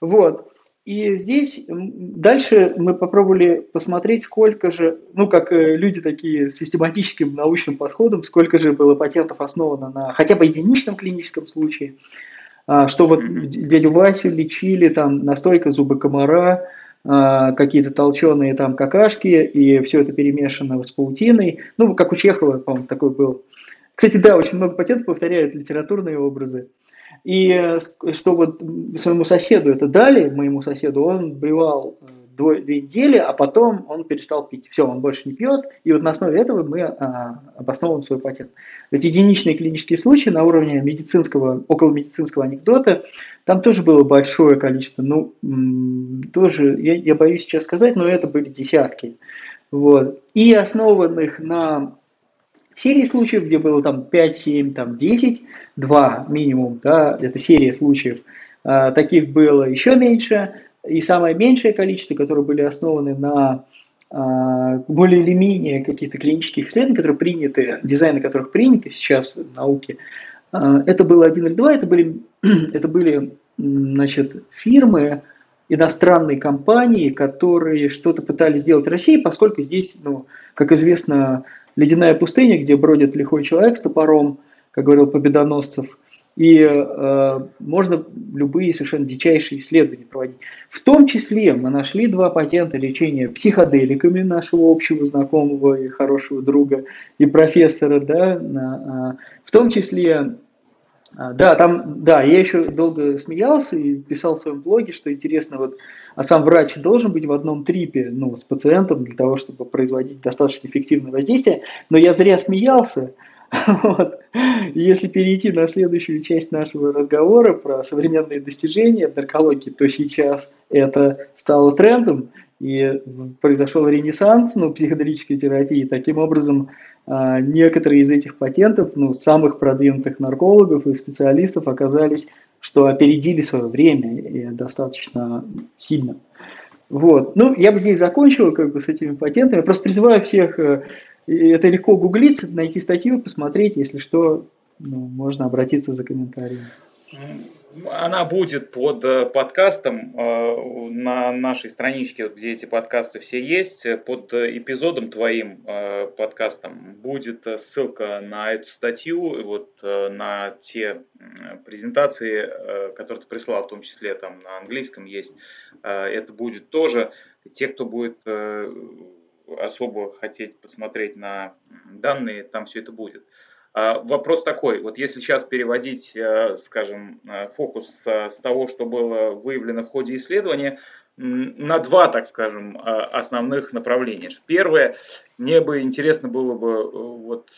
Вот. И здесь дальше мы попробовали посмотреть, сколько же, ну, как э, люди такие с систематическим научным подходом, сколько же было патентов основано на хотя бы единичном клиническом случае, что вот дядю Васю лечили там настойка зубы комара, а, какие-то толченые там какашки, и все это перемешано с паутиной. Ну, как у Чехова, по-моему, такой был. Кстати, да, очень много патентов повторяют литературные образы. И э, что вот своему соседу это дали, моему соседу, он блевал две, две недели, а потом он перестал пить. Все, он больше не пьет, и вот на основе этого мы а, обосновываем свой патент. Ведь единичные клинические случаи на уровне медицинского, около медицинского анекдота, там тоже было большое количество, ну, тоже, я, я боюсь сейчас сказать, но это были десятки. Вот. И основанных на серии случаев, где было там 5, 7, там 10, 2 минимум, да, это серия случаев, а, таких было еще меньше, и самое меньшее количество, которые были основаны на а, более или менее каких-то клинических исследований, которые приняты, дизайны которых приняты сейчас в науке, а, это было один или два, это были, (clears throat) это были значит, фирмы, иностранные компании, которые что-то пытались сделать в России, поскольку здесь, ну, как известно, ледяная пустыня, где бродит лихой человек с топором, как говорил Победоносцев – и э, можно любые совершенно дичайшие исследования проводить. В том числе мы нашли два патента лечения психоделиками нашего общего знакомого и хорошего друга и профессора, да, э, в том числе А, да, там, да, я еще долго смеялся и писал в своем блоге, что интересно, вот, а сам врач должен быть в одном трипе, ну, с пациентом для того, чтобы производить достаточно эффективное воздействие, но я зря смеялся, (laughs) вот. Если перейти на следующую часть нашего разговора про современные достижения в наркологии, то сейчас это стало трендом, и произошел ренессанс ну, психоделической терапии. Таким образом, а, некоторые из этих патентов, ну, самых продвинутых наркологов и специалистов оказались, что опередили свое время и достаточно сильно. Вот. Ну, я бы здесь закончил как бы с этими патентами. Я просто призываю всех, э, это легко гуглиться, найти статью, посмотреть, если что, ну, можно обратиться за комментарием. Она будет под э, подкастом э, на нашей страничке, где эти подкасты все есть. Под эпизодом твоим э, подкастом будет ссылка на эту статью, вот на те презентации, которые ты прислал, в том числе там на английском есть. Это будет тоже. Те, кто будет особо хотеть посмотреть на данные, там все это будет. А, вопрос такой, вот если сейчас переводить, э, скажем, э, фокус с того, что было выявлено в ходе исследования, на два, так скажем, а, основных направления. Первое, мне бы интересно было бы, э, вот,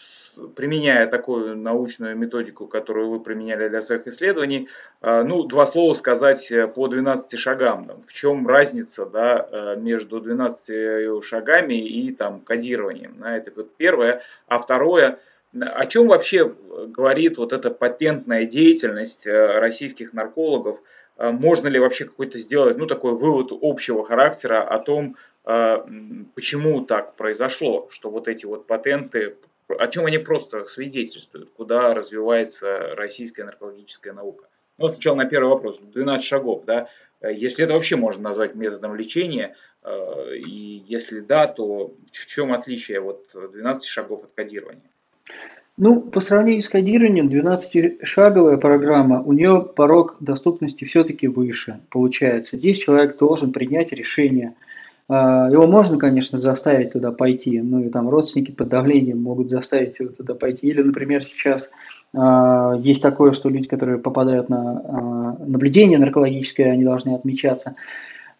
применяя такую научную методику, которую вы применяли для своих исследований, ну, два слова сказать по 12 шагам. В чем разница да, между 12 шагами и там, кодированием? Да, это вот первое. А второе – о чем вообще э, говорит вот эта патентная деятельность э, российских наркологов? Э, можно ли вообще какой-то сделать, ну, такой вывод общего характера о том, почему так произошло, что вот эти вот патенты, о чем они просто свидетельствуют, куда развивается российская наркологическая наука? Ну, сначала на первый вопрос, 12 шагов, да, если это вообще можно назвать методом лечения, и если да, то в чем отличие вот 12 шагов от кодирования? Ну, по сравнению с кодированием, 12-шаговая программа, у нее порог доступности все-таки выше, получается. Здесь человек должен принять решение. А, его можно, конечно, заставить туда пойти, ну и там родственники под давлением могут заставить его туда пойти. Или, например, сейчас а, есть такое, что люди, которые попадают на а, наблюдение наркологическое, они должны отмечаться.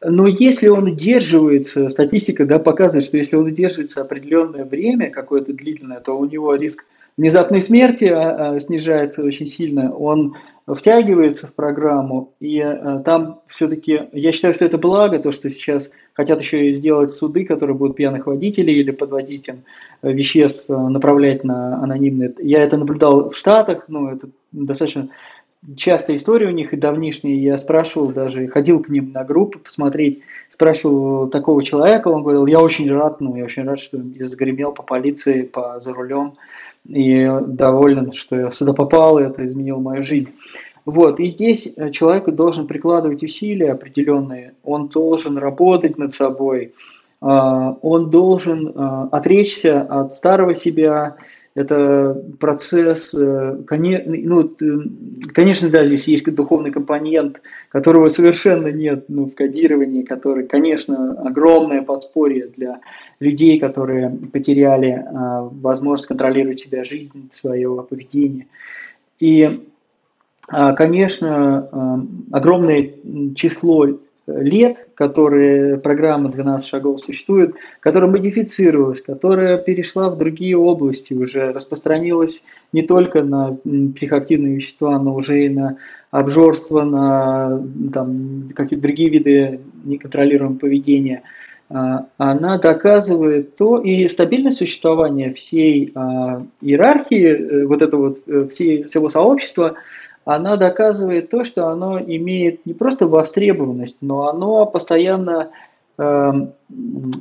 Но если он удерживается, статистика да, показывает, что если он удерживается определенное время, какое-то длительное, то у него риск внезапной смерти а, а, снижается очень сильно, он втягивается в программу, и а, там все-таки, я считаю, что это благо, то, что сейчас хотят еще и сделать суды, которые будут пьяных водителей или под воздействием веществ направлять на анонимные. Я это наблюдал в Штатах, ну, это достаточно частая история у них и давнишняя. Я спрашивал даже, ходил к ним на группы посмотреть, спрашивал такого человека, он говорил, я очень рад, ну, я очень рад, что я загремел по полиции, по за рулем, и доволен, что я сюда попал, и это изменило мою жизнь. Вот, и здесь э, человек должен прикладывать усилия определенные, он должен работать над собой, а, он должен а, отречься от старого себя, это процесс, э, ну, конечно, да, здесь есть духовный компонент, которого совершенно нет ну, в кодировании, который, конечно, огромное подспорье для людей, которые потеряли а, возможность контролировать себя, жизнь, свое поведение. И, конечно, огромное число лет, которые программа 12 шагов существует, которая модифицировалась, которая перешла в другие области, уже распространилась не только на психоактивные вещества, но уже и на обжорство, на там, какие-то другие виды неконтролируемого поведения. А, она доказывает то и стабильность существования всей а, иерархии, э, вот этого вот э, всей, всего сообщества – она доказывает то, что оно имеет не просто востребованность, но оно постоянно э,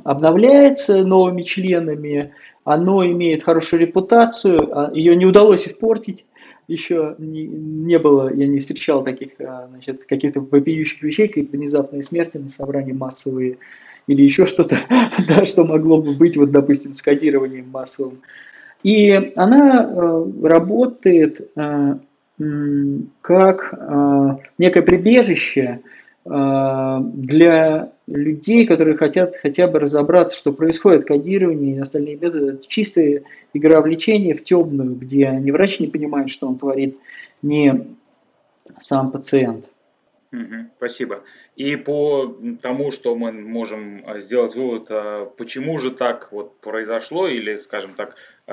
обновляется новыми членами, оно имеет хорошую репутацию, а ее не удалось испортить, еще не, не было, я не встречал таких а, значит, каких-то вопиющих вещей, как внезапные смерти на собрании массовые или еще что-то, (laughs) да, что могло бы быть, вот, допустим, с кодированием массовым. И она э, работает э, как а, некое прибежище а, для людей, которые хотят хотя бы разобраться, что происходит, кодирование и остальные методы. Это чистая игра влечения в темную, где ни врач не понимает, что он творит, не сам пациент. Спасибо. И по тому, что мы можем э, сделать вывод, э, почему же так вот произошло, или, скажем так, э,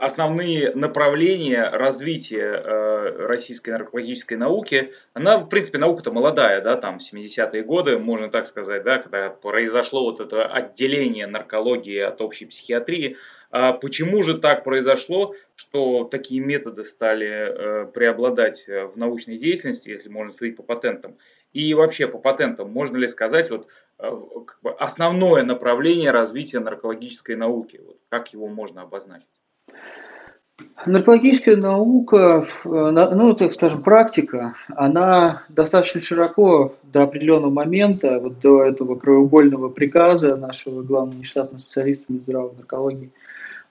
основные направления развития российской наркологической науки, она, в принципе, наука-то молодая, да, там, 70-е годы, можно так сказать, да, когда произошло вот это отделение наркологии от общей психиатрии, а почему же так произошло, что такие методы стали э, преобладать э, в научной деятельности, если можно судить по патентам? И вообще по патентам можно ли сказать вот, э, как бы основное направление развития наркологической науки? Вот, как его можно обозначить? Наркологическая наука, ну, так скажем, практика, она достаточно широко до определенного момента, вот до этого краеугольного приказа нашего главного нештатного специалиста Минздрава наркологии –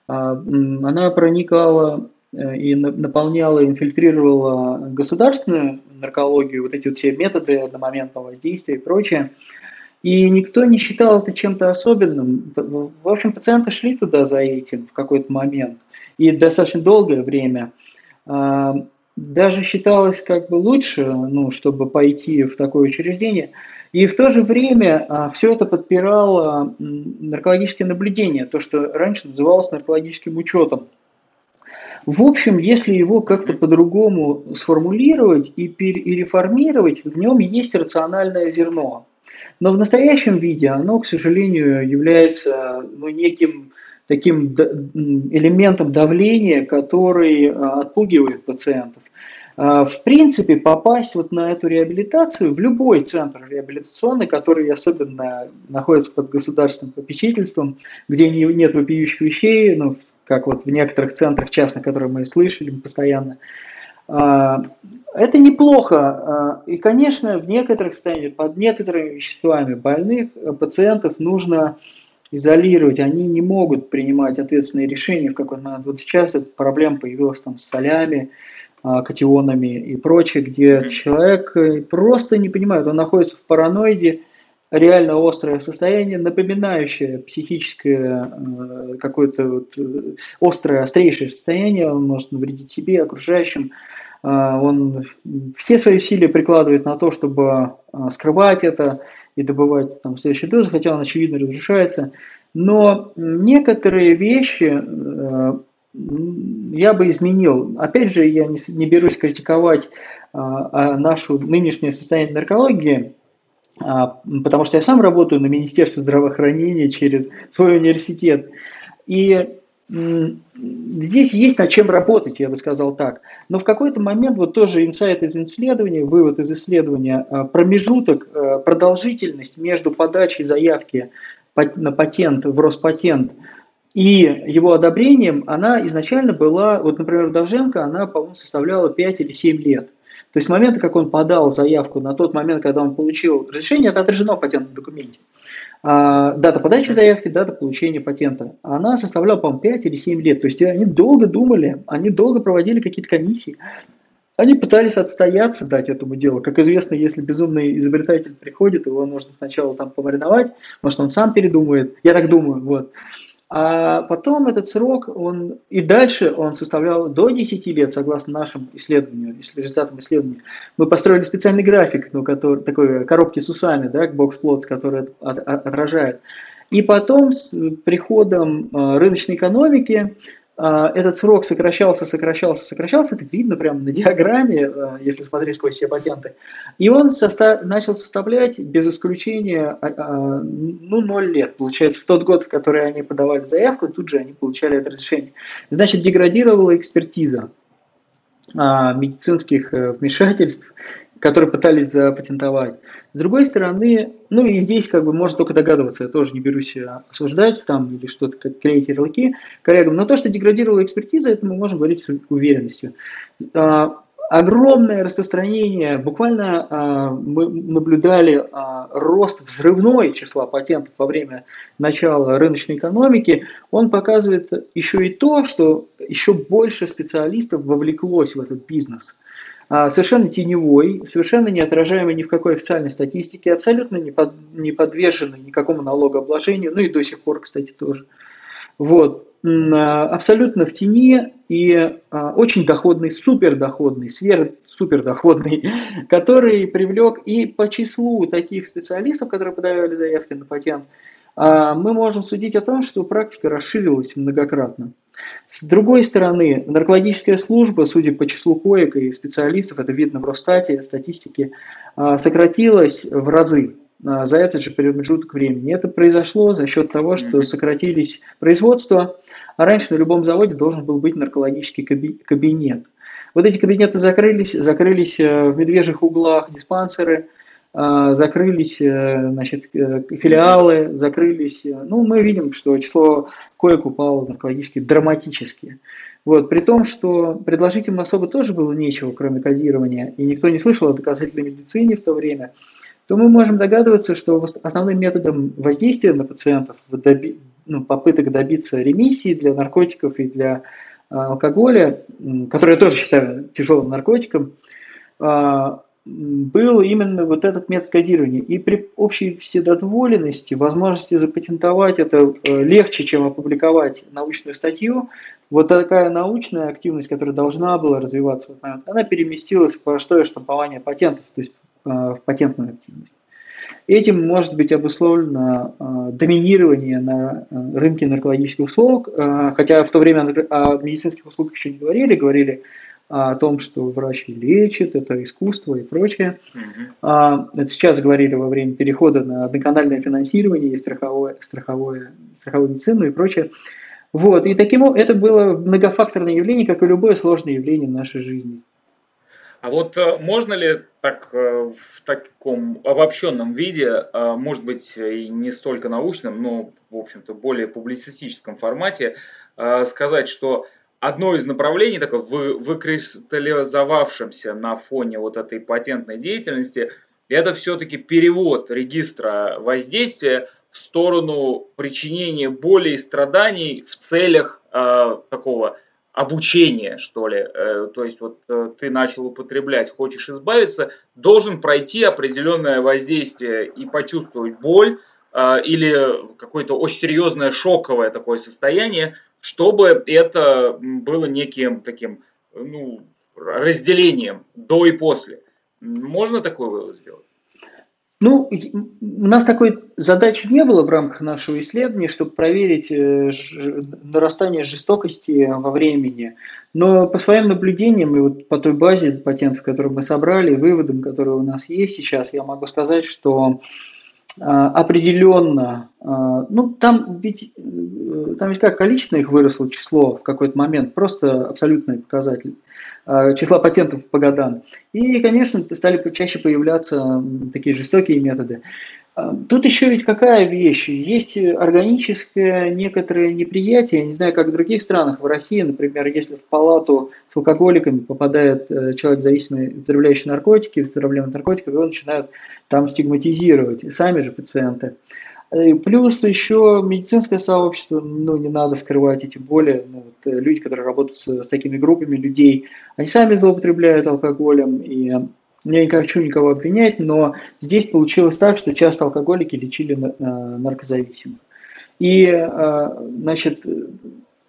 она проникала э, и наполняла, инфильтрировала государственную наркологию, вот эти вот все методы одномоментного воздействия и прочее. И никто не считал это чем-то особенным. В общем, пациенты шли туда за этим в какой-то момент. И достаточно долгое время. Даже считалось как бы лучше, ну, чтобы пойти в такое учреждение. И в то же время а, все это подпирало наркологические наблюдения, то, что раньше называлось наркологическим учетом. В общем, если его как-то по-другому сформулировать и, и реформировать, в нем есть рациональное зерно. Но в настоящем виде оно, к сожалению, является ну, неким таким элементом давления, который а, отпугивает пациентов. А, в принципе, попасть вот на эту реабилитацию в любой центр реабилитационный, который особенно находится под государственным попечительством, где нет вопиющих вещей, ну, как вот в некоторых центрах частных, которые мы слышали постоянно, а, это неплохо. И, конечно, в некоторых состояниях, под некоторыми веществами больных пациентов нужно изолировать, они не могут принимать ответственные решения в какой-то момент. Вот сейчас эта проблема появилась там с солями, а, катионами и прочее, где человек э, просто не понимает, он находится в параноиде, реально острое состояние, напоминающее психическое э, какое-то вот э, острое, острейшее состояние, он может навредить себе, окружающим, он все свои усилия прикладывает на то, чтобы скрывать это, и добывать там следующую дозу, хотя он очевидно разрушается. Но некоторые вещи э, я бы изменил. Опять же, я не, не берусь критиковать а, нашу нынешнее состояние наркологии, а, потому что я сам работаю на Министерстве здравоохранения через свой университет. И здесь есть над чем работать, я бы сказал так. Но в какой-то момент, вот тоже инсайт из исследования, вывод из исследования, а, промежуток, а, продолжительность между подачей заявки на патент в Роспатент и его одобрением, она изначально была, вот, например, Довженко, она, по-моему, составляла 5 или 7 лет. То есть с момента, как он подал заявку на тот момент, когда он получил разрешение, это отражено в патентном документе. Дата подачи заявки, дата получения патента. Она составляла, по-моему, 5 или 7 лет. То есть они долго думали, они долго проводили какие-то комиссии. Они пытались отстояться, дать этому делу. Как известно, если безумный изобретатель приходит, его нужно сначала там помариновать, может он сам передумает. Я так думаю, вот. А потом этот срок, он и дальше он составлял до 10 лет, согласно нашим исследованиям, результатам исследований. Мы построили специальный график, ну, который, такой коробки с усами, да, бокс-плотс, который от, от, отражает. И потом с приходом э, рыночной экономики этот срок сокращался, сокращался, сокращался, это видно прямо на диаграмме, а, если смотреть сквозь все патенты. И он состав, начал составлять без исключения а, ну, 0 лет. Получается, в тот год, в который они подавали заявку, тут же они получали это разрешение. Значит, деградировала экспертиза медицинских э, вмешательств которые пытались запатентовать. С другой стороны, ну и здесь как бы можно только догадываться, я тоже не берусь осуждать там или что-то, как клеить ярлыки коллегам, но то, что деградировала экспертиза, это мы можем говорить с уверенностью. А, огромное распространение, буквально а, мы наблюдали а, рост взрывной числа патентов во время начала рыночной экономики, он показывает еще и то, что еще больше специалистов вовлеклось в этот бизнес – совершенно теневой, совершенно не отражаемый ни в какой официальной статистике, абсолютно не, под, не подверженный никакому налогообложению, ну и до сих пор, кстати, тоже. Вот. абсолютно в тени и очень доходный, супердоходный, сверх-супердоходный, (laughs) который привлек и по числу таких специалистов, которые подавали заявки на патент, мы можем судить о том, что практика расширилась многократно. С другой стороны, наркологическая служба, судя по числу коек и специалистов, это видно в Росстате, статистике, сократилась в разы за этот же промежуток времени. Это произошло за счет того, что сократились производства, а раньше на любом заводе должен был быть наркологический кабинет. Вот эти кабинеты закрылись, закрылись э, в медвежьих углах диспансеры, закрылись э, значит, филиалы, закрылись. Ну, мы видим, что число коек упало наркологически драматически. Вот, при том, что предложить им особо тоже было нечего, кроме кодирования, и никто не слышал о доказательной медицине в то время, то мы можем догадываться, что основным методом воздействия на пациентов, ну, попыток добиться ремиссии для наркотиков и для а, алкоголя, который я тоже считаю тяжелым наркотиком, а, был именно вот этот метод кодирования. И при общей вседозволенности, возможности запатентовать это э, легче, чем опубликовать научную статью, вот такая научная активность, которая должна была развиваться в этот момент, она переместилась в простое штампование патентов, то есть э, в патентную активность. Этим может быть обусловлено э, доминирование на рынке наркологических услуг, хотя в то время о медицинских услугах еще не говорили, говорили о том, что врач лечит, это искусство и прочее. Mm-hmm. Это сейчас говорили во время перехода на одноканальное финансирование и страховое, страховое, страховую медицину и прочее. Вот, и таким это было многофакторное явление, как и любое сложное явление в нашей жизни. А вот э, можно ли так э, в таком обобщенном виде, э, может быть и не столько научном, но в общем-то более публицистическом формате, сказать, что одно из направлений, такое выкристаллизовавшемся на фоне вот этой патентной деятельности, это все-таки перевод регистра воздействия в сторону причинения боли и страданий в целях э, такого обучение, что ли. Э, то есть вот э, ты начал употреблять, хочешь избавиться, должен пройти определенное воздействие и почувствовать боль или какое-то очень серьезное шоковое такое состояние, чтобы это было неким таким ну, разделением до и после. Можно такой вывод сделать? Ну, у нас такой задачи не было в рамках нашего исследования, чтобы проверить э, нарастание жестокости во времени. Но по своим наблюдениям и вот по той базе патентов, которую мы собрали, выводам, которые у нас есть сейчас, я могу сказать, что а, определенно, а, ну там ведь, э, там ведь как количество их выросло число в какой-то момент, просто абсолютный показатель. Э, числа патентов по годам. И, конечно, стали чаще появляться такие жестокие методы. Э, тут еще ведь какая вещь? Есть органическое некоторое неприятие, я не знаю, как в других странах, в России, например, если в палату с алкоголиками попадает э, человек, зависимый, употребляющий наркотики, проблемы наркотиков, его начинают там стигматизировать, сами же пациенты. Э, плюс еще медицинское сообщество, ну, не надо скрывать эти боли. Ну, вот, э, люди, которые работают с, с такими группами людей, они сами злоупотребляют алкоголем. И я не хочу никого обвинять, но здесь получилось так, что часто алкоголики лечили наркозависимых. И, э, значит,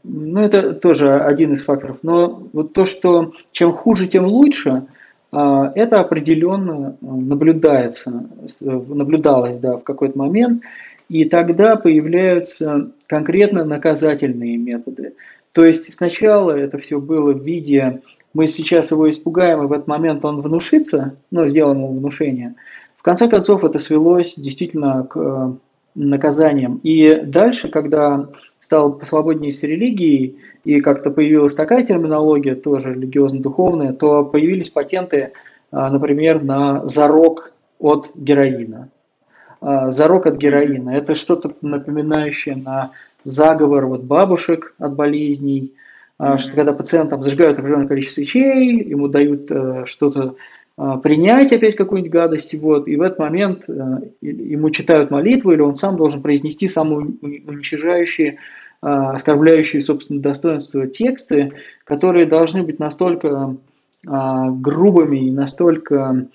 ну, это тоже один из факторов. Но вот то, что чем хуже, тем лучше, это определенно наблюдается, наблюдалось да, в какой-то момент. И тогда появляются конкретно наказательные методы. То есть сначала это все было в виде, мы сейчас его испугаем, и в этот момент он внушится, ну, сделаем ему внушение. В конце концов это свелось действительно к э, наказаниям. И дальше, когда стал посвободнее с религией, и как-то появилась такая терминология, тоже религиозно-духовная, то появились патенты, э, например, на зарок от героина. А, зарок от героина. Это что-то напоминающее на заговор вот бабушек от болезней, mm-hmm. что когда пациент там зажигают определенное количество свечей, ему дают э, что-то а, принять опять какую-нибудь гадость, вот, и в этот момент э, ему читают молитву, или он сам должен произнести самые уничижающие, оскорбляющие, собственно, достоинство тексты, которые должны быть настолько грубыми и настолько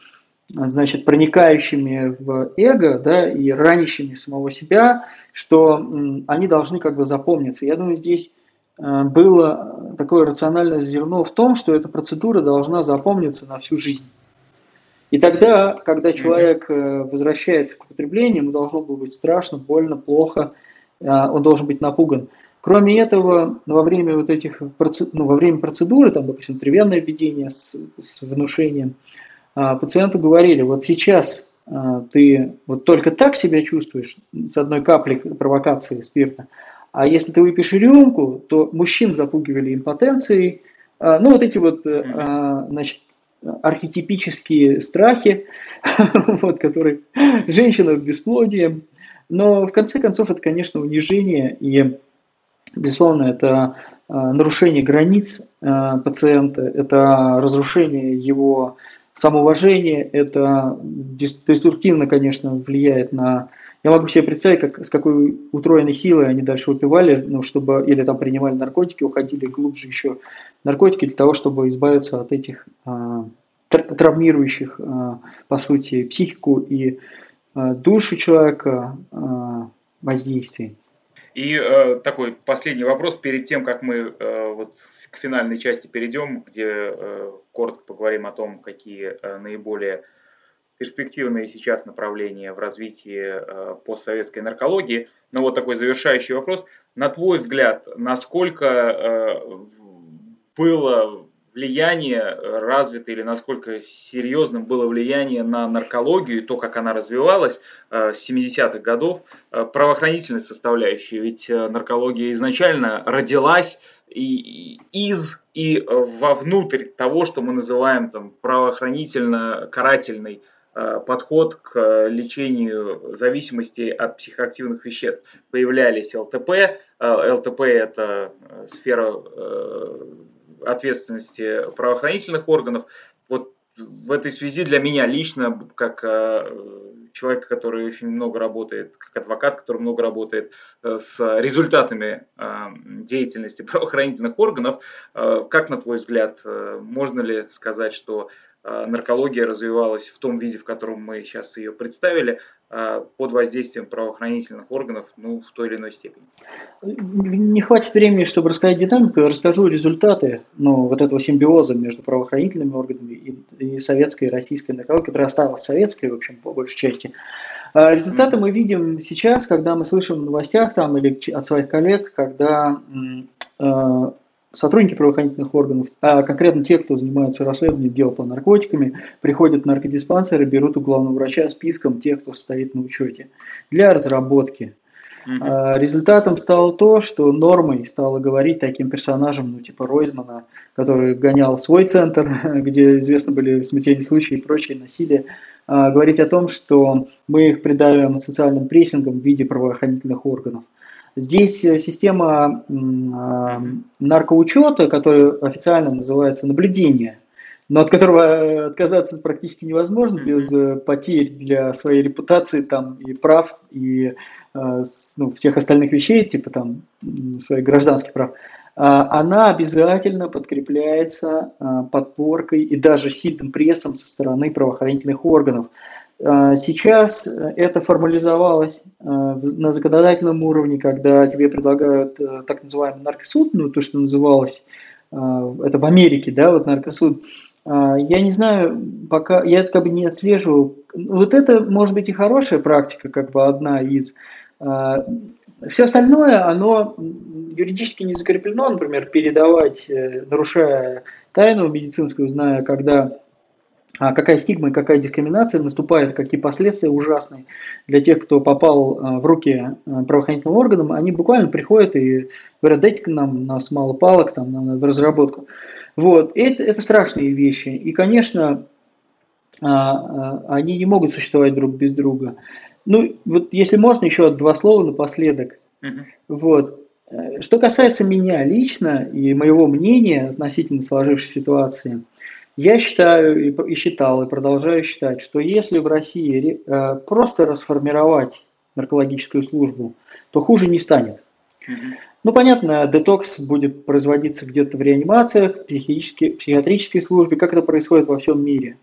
значит, проникающими в эго да, и ранящими самого себя, что они должны как бы запомниться. Я думаю, здесь было такое рациональное зерно в том, что эта процедура должна запомниться на всю жизнь. И тогда, когда человек э, возвращается к употреблению, ему должно быть страшно, больно, плохо, э, он должен быть напуган. Кроме этого, во время вот этих ну, во время процедуры, там, допустим, внутривенное введение с, с внушением, пациенту говорили, вот сейчас а, ты вот только так себя чувствуешь с одной каплей провокации спирта, а если ты выпьешь рюмку, то мужчин запугивали импотенцией, а, ну вот эти вот, э, значит, архетипические страхи, (laughs) вот, которые женщина бесплодием. Но в конце концов это, конечно, унижение и, безусловно, это а, нарушение границ а, пациента, это разрушение его самоуважения, это деструктивно, конечно, влияет на... Я могу себе представить, как, с какой утроенной силой они дальше выпивали, ну, чтобы, или там принимали наркотики, уходили глубже еще наркотики для того, чтобы избавиться от этих а, травмирующих, а, по сути, психику и а, душу человека а, воздействий. И э, такой последний вопрос перед тем, как мы э, вот к финальной части перейдем, где э, коротко поговорим о том, какие э, наиболее перспективные сейчас направления в развитии э, постсоветской наркологии. Но вот такой завершающий вопрос. На твой взгляд, насколько э, было влияние э, развито или насколько серьезным было влияние на наркологию, то, как она развивалась э, с 70-х годов, э, правоохранительной составляющей. Ведь наркология изначально родилась и, из и вовнутрь того, что мы называем там, правоохранительно-карательный подход к лечению зависимости от психоактивных веществ. Появлялись ЛТП. ЛТП – это сфера ответственности правоохранительных органов. Вот в этой связи для меня лично, как э, человек, который очень много работает, как адвокат, который много работает э, с результатами э, деятельности (laughs) правоохранительных органов, как, на твой взгляд, можно ли сказать, что наркология развивалась в том виде, в котором мы сейчас ее представили, Э, под воздействием правоохранительных органов ну, в той или иной степени. Не хватит времени, чтобы рассказать динамику, расскажу результаты ну, вот этого симбиоза между правоохранительными органами и, и советской и российской наркологией, которая осталась советской, в общем, по большей части. А результаты mm-hmm. мы видим сейчас, когда мы слышим в новостях там, или от своих коллег, когда э, сотрудники правоохранительных органов, а конкретно те, кто занимается расследованием дел по наркотиками, приходят в наркодиспансеры, берут у главного врача списком тех, кто стоит на учете для разработки. Uh-huh. Результатом стало то, что нормой стало говорить таким персонажам, ну типа Ройзмана, который гонял свой центр, (laughs) где известны были смертельные случаи и прочее насилие, а, говорить о том, что мы их придавим социальным прессингом в виде правоохранительных органов. Здесь э, система а, наркоучета, которая официально называется наблюдение, но от которого э, отказаться практически невозможно без э, потерь для своей репутации там и прав и ну, всех остальных вещей, типа там своих гражданских прав, а, она обязательно подкрепляется а, подпоркой и даже сильным прессом со стороны правоохранительных органов. А, сейчас это формализовалось а, на законодательном уровне, когда тебе предлагают э, так называемый наркосуд, ну то, что называлось, а, это в Америке, да, вот наркосуд. Я не знаю, пока я это как бы не отслеживал. Вот это может быть и хорошая практика, как бы одна из. Все остальное, оно юридически не закреплено, например, передавать, э, нарушая тайну медицинскую, зная, когда а какая стигма и какая дискриминация наступает, какие последствия ужасные для тех, кто попал а, в руки а, правоохранительным органам, они буквально приходят и говорят, дайте нам, нас мало палок, там, нам в разработку. Вот, это, это страшные вещи. И, конечно, они не могут существовать друг без друга. Ну, вот если можно, еще два слова напоследок. Uh-huh. Вот. Э, что касается меня лично и моего мнения относительно сложившейся ситуации – я считаю и считал, и продолжаю считать, что если в России э, просто расформировать наркологическую службу, то хуже не станет. Ну, понятно, детокс будет производиться где-то в реанимациях, психической, психиатрической службе, как это происходит во всем мире.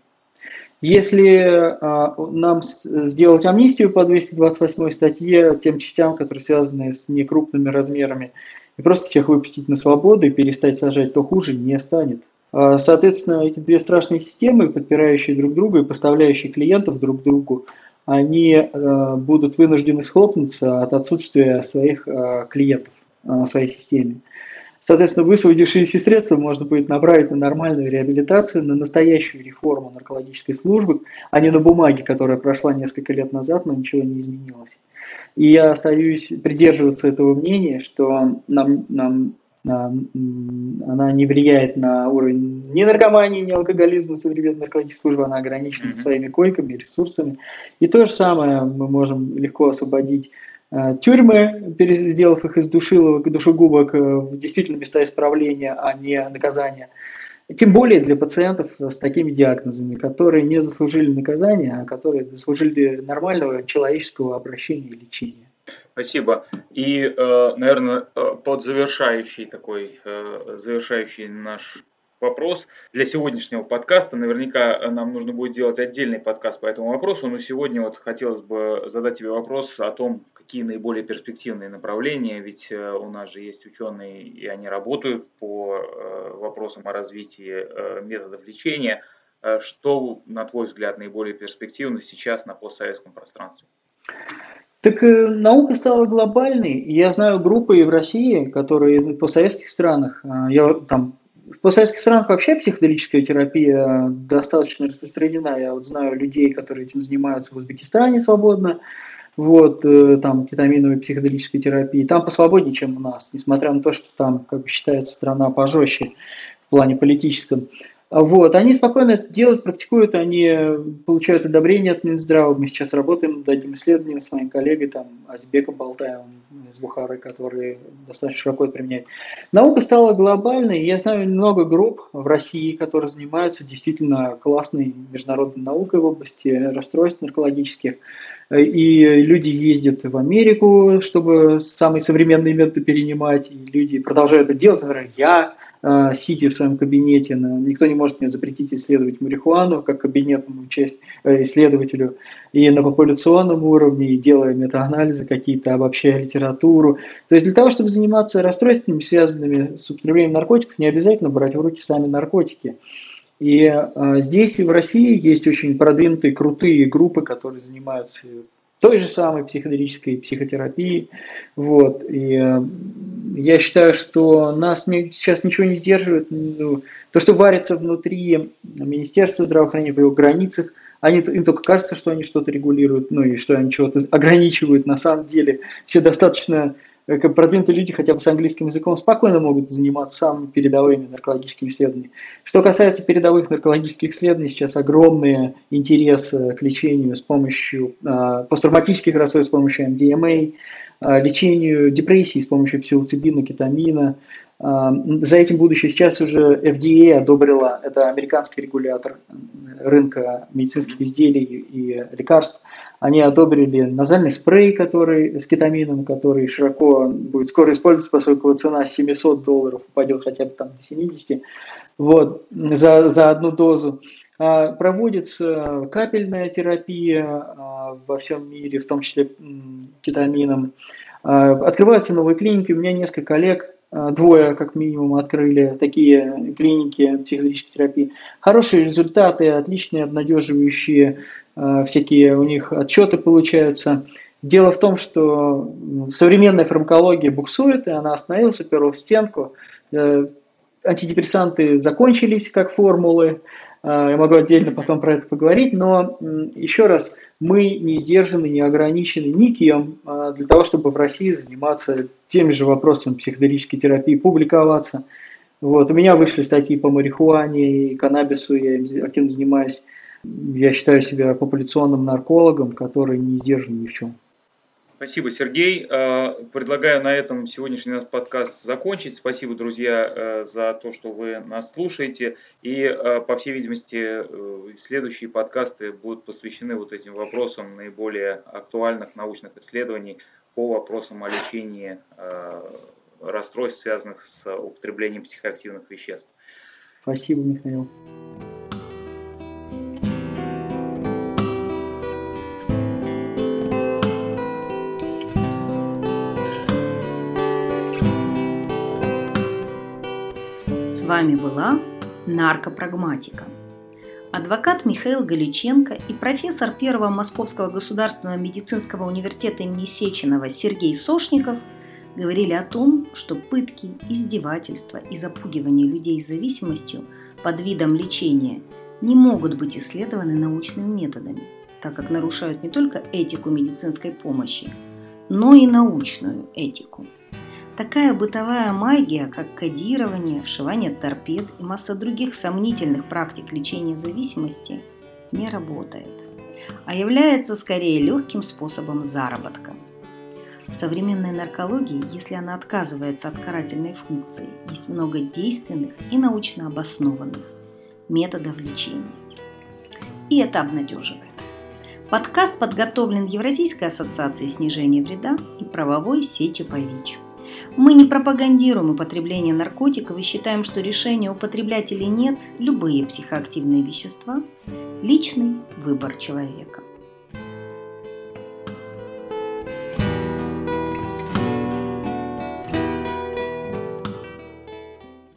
Если а, нам сделать амнистию по 228 статье тем частям, которые связаны с некрупными размерами И просто всех выпустить на свободу и перестать сажать, то хуже не станет. А, соответственно, эти две страшные системы, подпирающие друг друга и поставляющие клиентов друг другу, они э, будут вынуждены схлопнуться от отсутствия своих э, клиентов в своей системе. Соответственно, высвободившиеся средства можно будет направить на нормальную реабилитацию, на настоящую реформу наркологической службы, а не на бумаге, которая прошла несколько лет назад, но ничего не изменилось. И я остаюсь придерживаться этого мнения, что нам, нам она не влияет на уровень ни наркомании, ни алкоголизма современной наркологической службы, она ограничена mm-hmm. своими койками, ресурсами. И то же самое мы можем легко освободить э, тюрьмы, сделав их из душиловок душегубок э, в действительно места исправления, а не наказания. Тем более для пациентов с такими диагнозами, которые не заслужили наказания, а которые заслужили нормального человеческого обращения и лечения. Спасибо. И, э, наверное, э, под завершающий такой, э, завершающий наш вопрос для сегодняшнего подкаста. Наверняка нам нужно будет делать отдельный подкаст по этому вопросу, но сегодня вот хотелось бы задать тебе вопрос о том, какие наиболее перспективные направления, ведь у нас же есть ученые, и они работают по вопросам о развитии методов лечения. Что, на твой взгляд, наиболее перспективно сейчас на постсоветском пространстве? Так э, наука стала глобальной. Я знаю группы и в России, которые в постсоветских странах, а, я там в постсоветских странах вообще психоделическая терапия достаточно распространена. Я вот знаю людей, которые этим занимаются в Узбекистане свободно, вот, э, там, кетаминовой психоделической терапии. Там посвободнее, чем у нас, несмотря на то, что там, как считается, страна пожестче в плане политическом. Вот, они спокойно это делают, практикуют, они получают одобрение от Минздрава. Мы сейчас работаем над одним исследованием с моим коллегой, там, Азбеком Болтаевым из Бухары, который достаточно широко это применяет. Наука стала глобальной. Я знаю много групп в России, которые занимаются действительно классной международной наукой в области расстройств наркологических. И люди ездят в Америку, чтобы самые современные методы перенимать, и люди продолжают это делать. Например, я сидя в своем кабинете, никто не может мне запретить исследовать марихуану как кабинетному часть, э, исследователю и на популяционном уровне, и делая метаанализы какие-то, обобщая литературу. То есть для того, чтобы заниматься расстройствами, связанными с употреблением наркотиков, не обязательно брать в руки сами наркотики. И э, здесь и в России есть очень продвинутые, крутые группы, которые занимаются той же самой психоделической психотерапии. Вот. И э, я считаю, что нас не, сейчас ничего не сдерживает. Ну, то, что варится внутри Министерства здравоохранения, в его границах, они, им только кажется, что они что-то регулируют, ну и что они чего-то ограничивают. На самом деле все достаточно продвинутые люди хотя бы с английским языком спокойно могут заниматься самыми передовыми наркологическими исследованиями. Что касается передовых наркологических исследований, сейчас огромный интерес к лечению с помощью э, посттравматических расстройств с помощью MDMA, э, лечению депрессии с помощью псилоцибина, кетамина. Э, за этим будущее сейчас уже FDA одобрила, это американский регулятор рынка медицинских изделий и лекарств, они одобрили назальный спрей, который с кетамином, который широко будет скоро использоваться, поскольку цена 700 долларов упадет хотя бы там до 70 вот, за, за одну дозу. А, проводится капельная терапия а, во всем мире, в том числе кетамином. А, открываются новые клиники. У меня несколько коллег, двое как минимум открыли такие клиники психоделической терапии. Хорошие результаты, отличные, обнадеживающие Э, всякие у них отчеты получаются. Дело в том, что современная фармакология буксует, и она остановилась, уперлась в стенку. Э, антидепрессанты закончились как формулы, э, я могу отдельно потом про это поговорить, но еще раз, мы не сдержаны, не ограничены никем для того, чтобы в России заниматься теми же вопросами психоделической терапии, публиковаться. Вот. У меня вышли статьи по марихуане и каннабису, я им активно занимаюсь. Я считаю себя популяционным наркологом, который не сдержан ни в чем. Спасибо, Сергей. Э, предлагаю на этом сегодняшний наш подкаст закончить. Спасибо, друзья, э, за то, что вы нас слушаете. И, э, по всей видимости, следующие подкасты будут посвящены вот этим вопросам наиболее актуальных научных исследований по вопросам о лечении расстройств, связанных с употреблением психоактивных веществ. Спасибо, Михаил. Вами была наркопрагматика. Адвокат Михаил Галиченко и профессор Первого Московского государственного медицинского университета имени Сеченова Сергей Сошников говорили о том, что пытки, издевательства и запугивание людей с зависимостью под видом лечения не могут быть исследованы научными методами, так как нарушают не только этику медицинской помощи, но и научную этику. Такая бытовая магия, как кодирование, вшивание торпед и масса других сомнительных практик лечения зависимости, не работает, а является скорее легким способом заработка. В современной наркологии, если она отказывается от карательной функции, есть много действенных и научно обоснованных методов лечения. И это обнадеживает. Подкаст подготовлен Евразийской ассоциацией снижения вреда и правовой сетью по ВИЧ. Мы не пропагандируем употребление наркотиков и считаем, что решение употреблять или нет любые психоактивные вещества – личный выбор человека.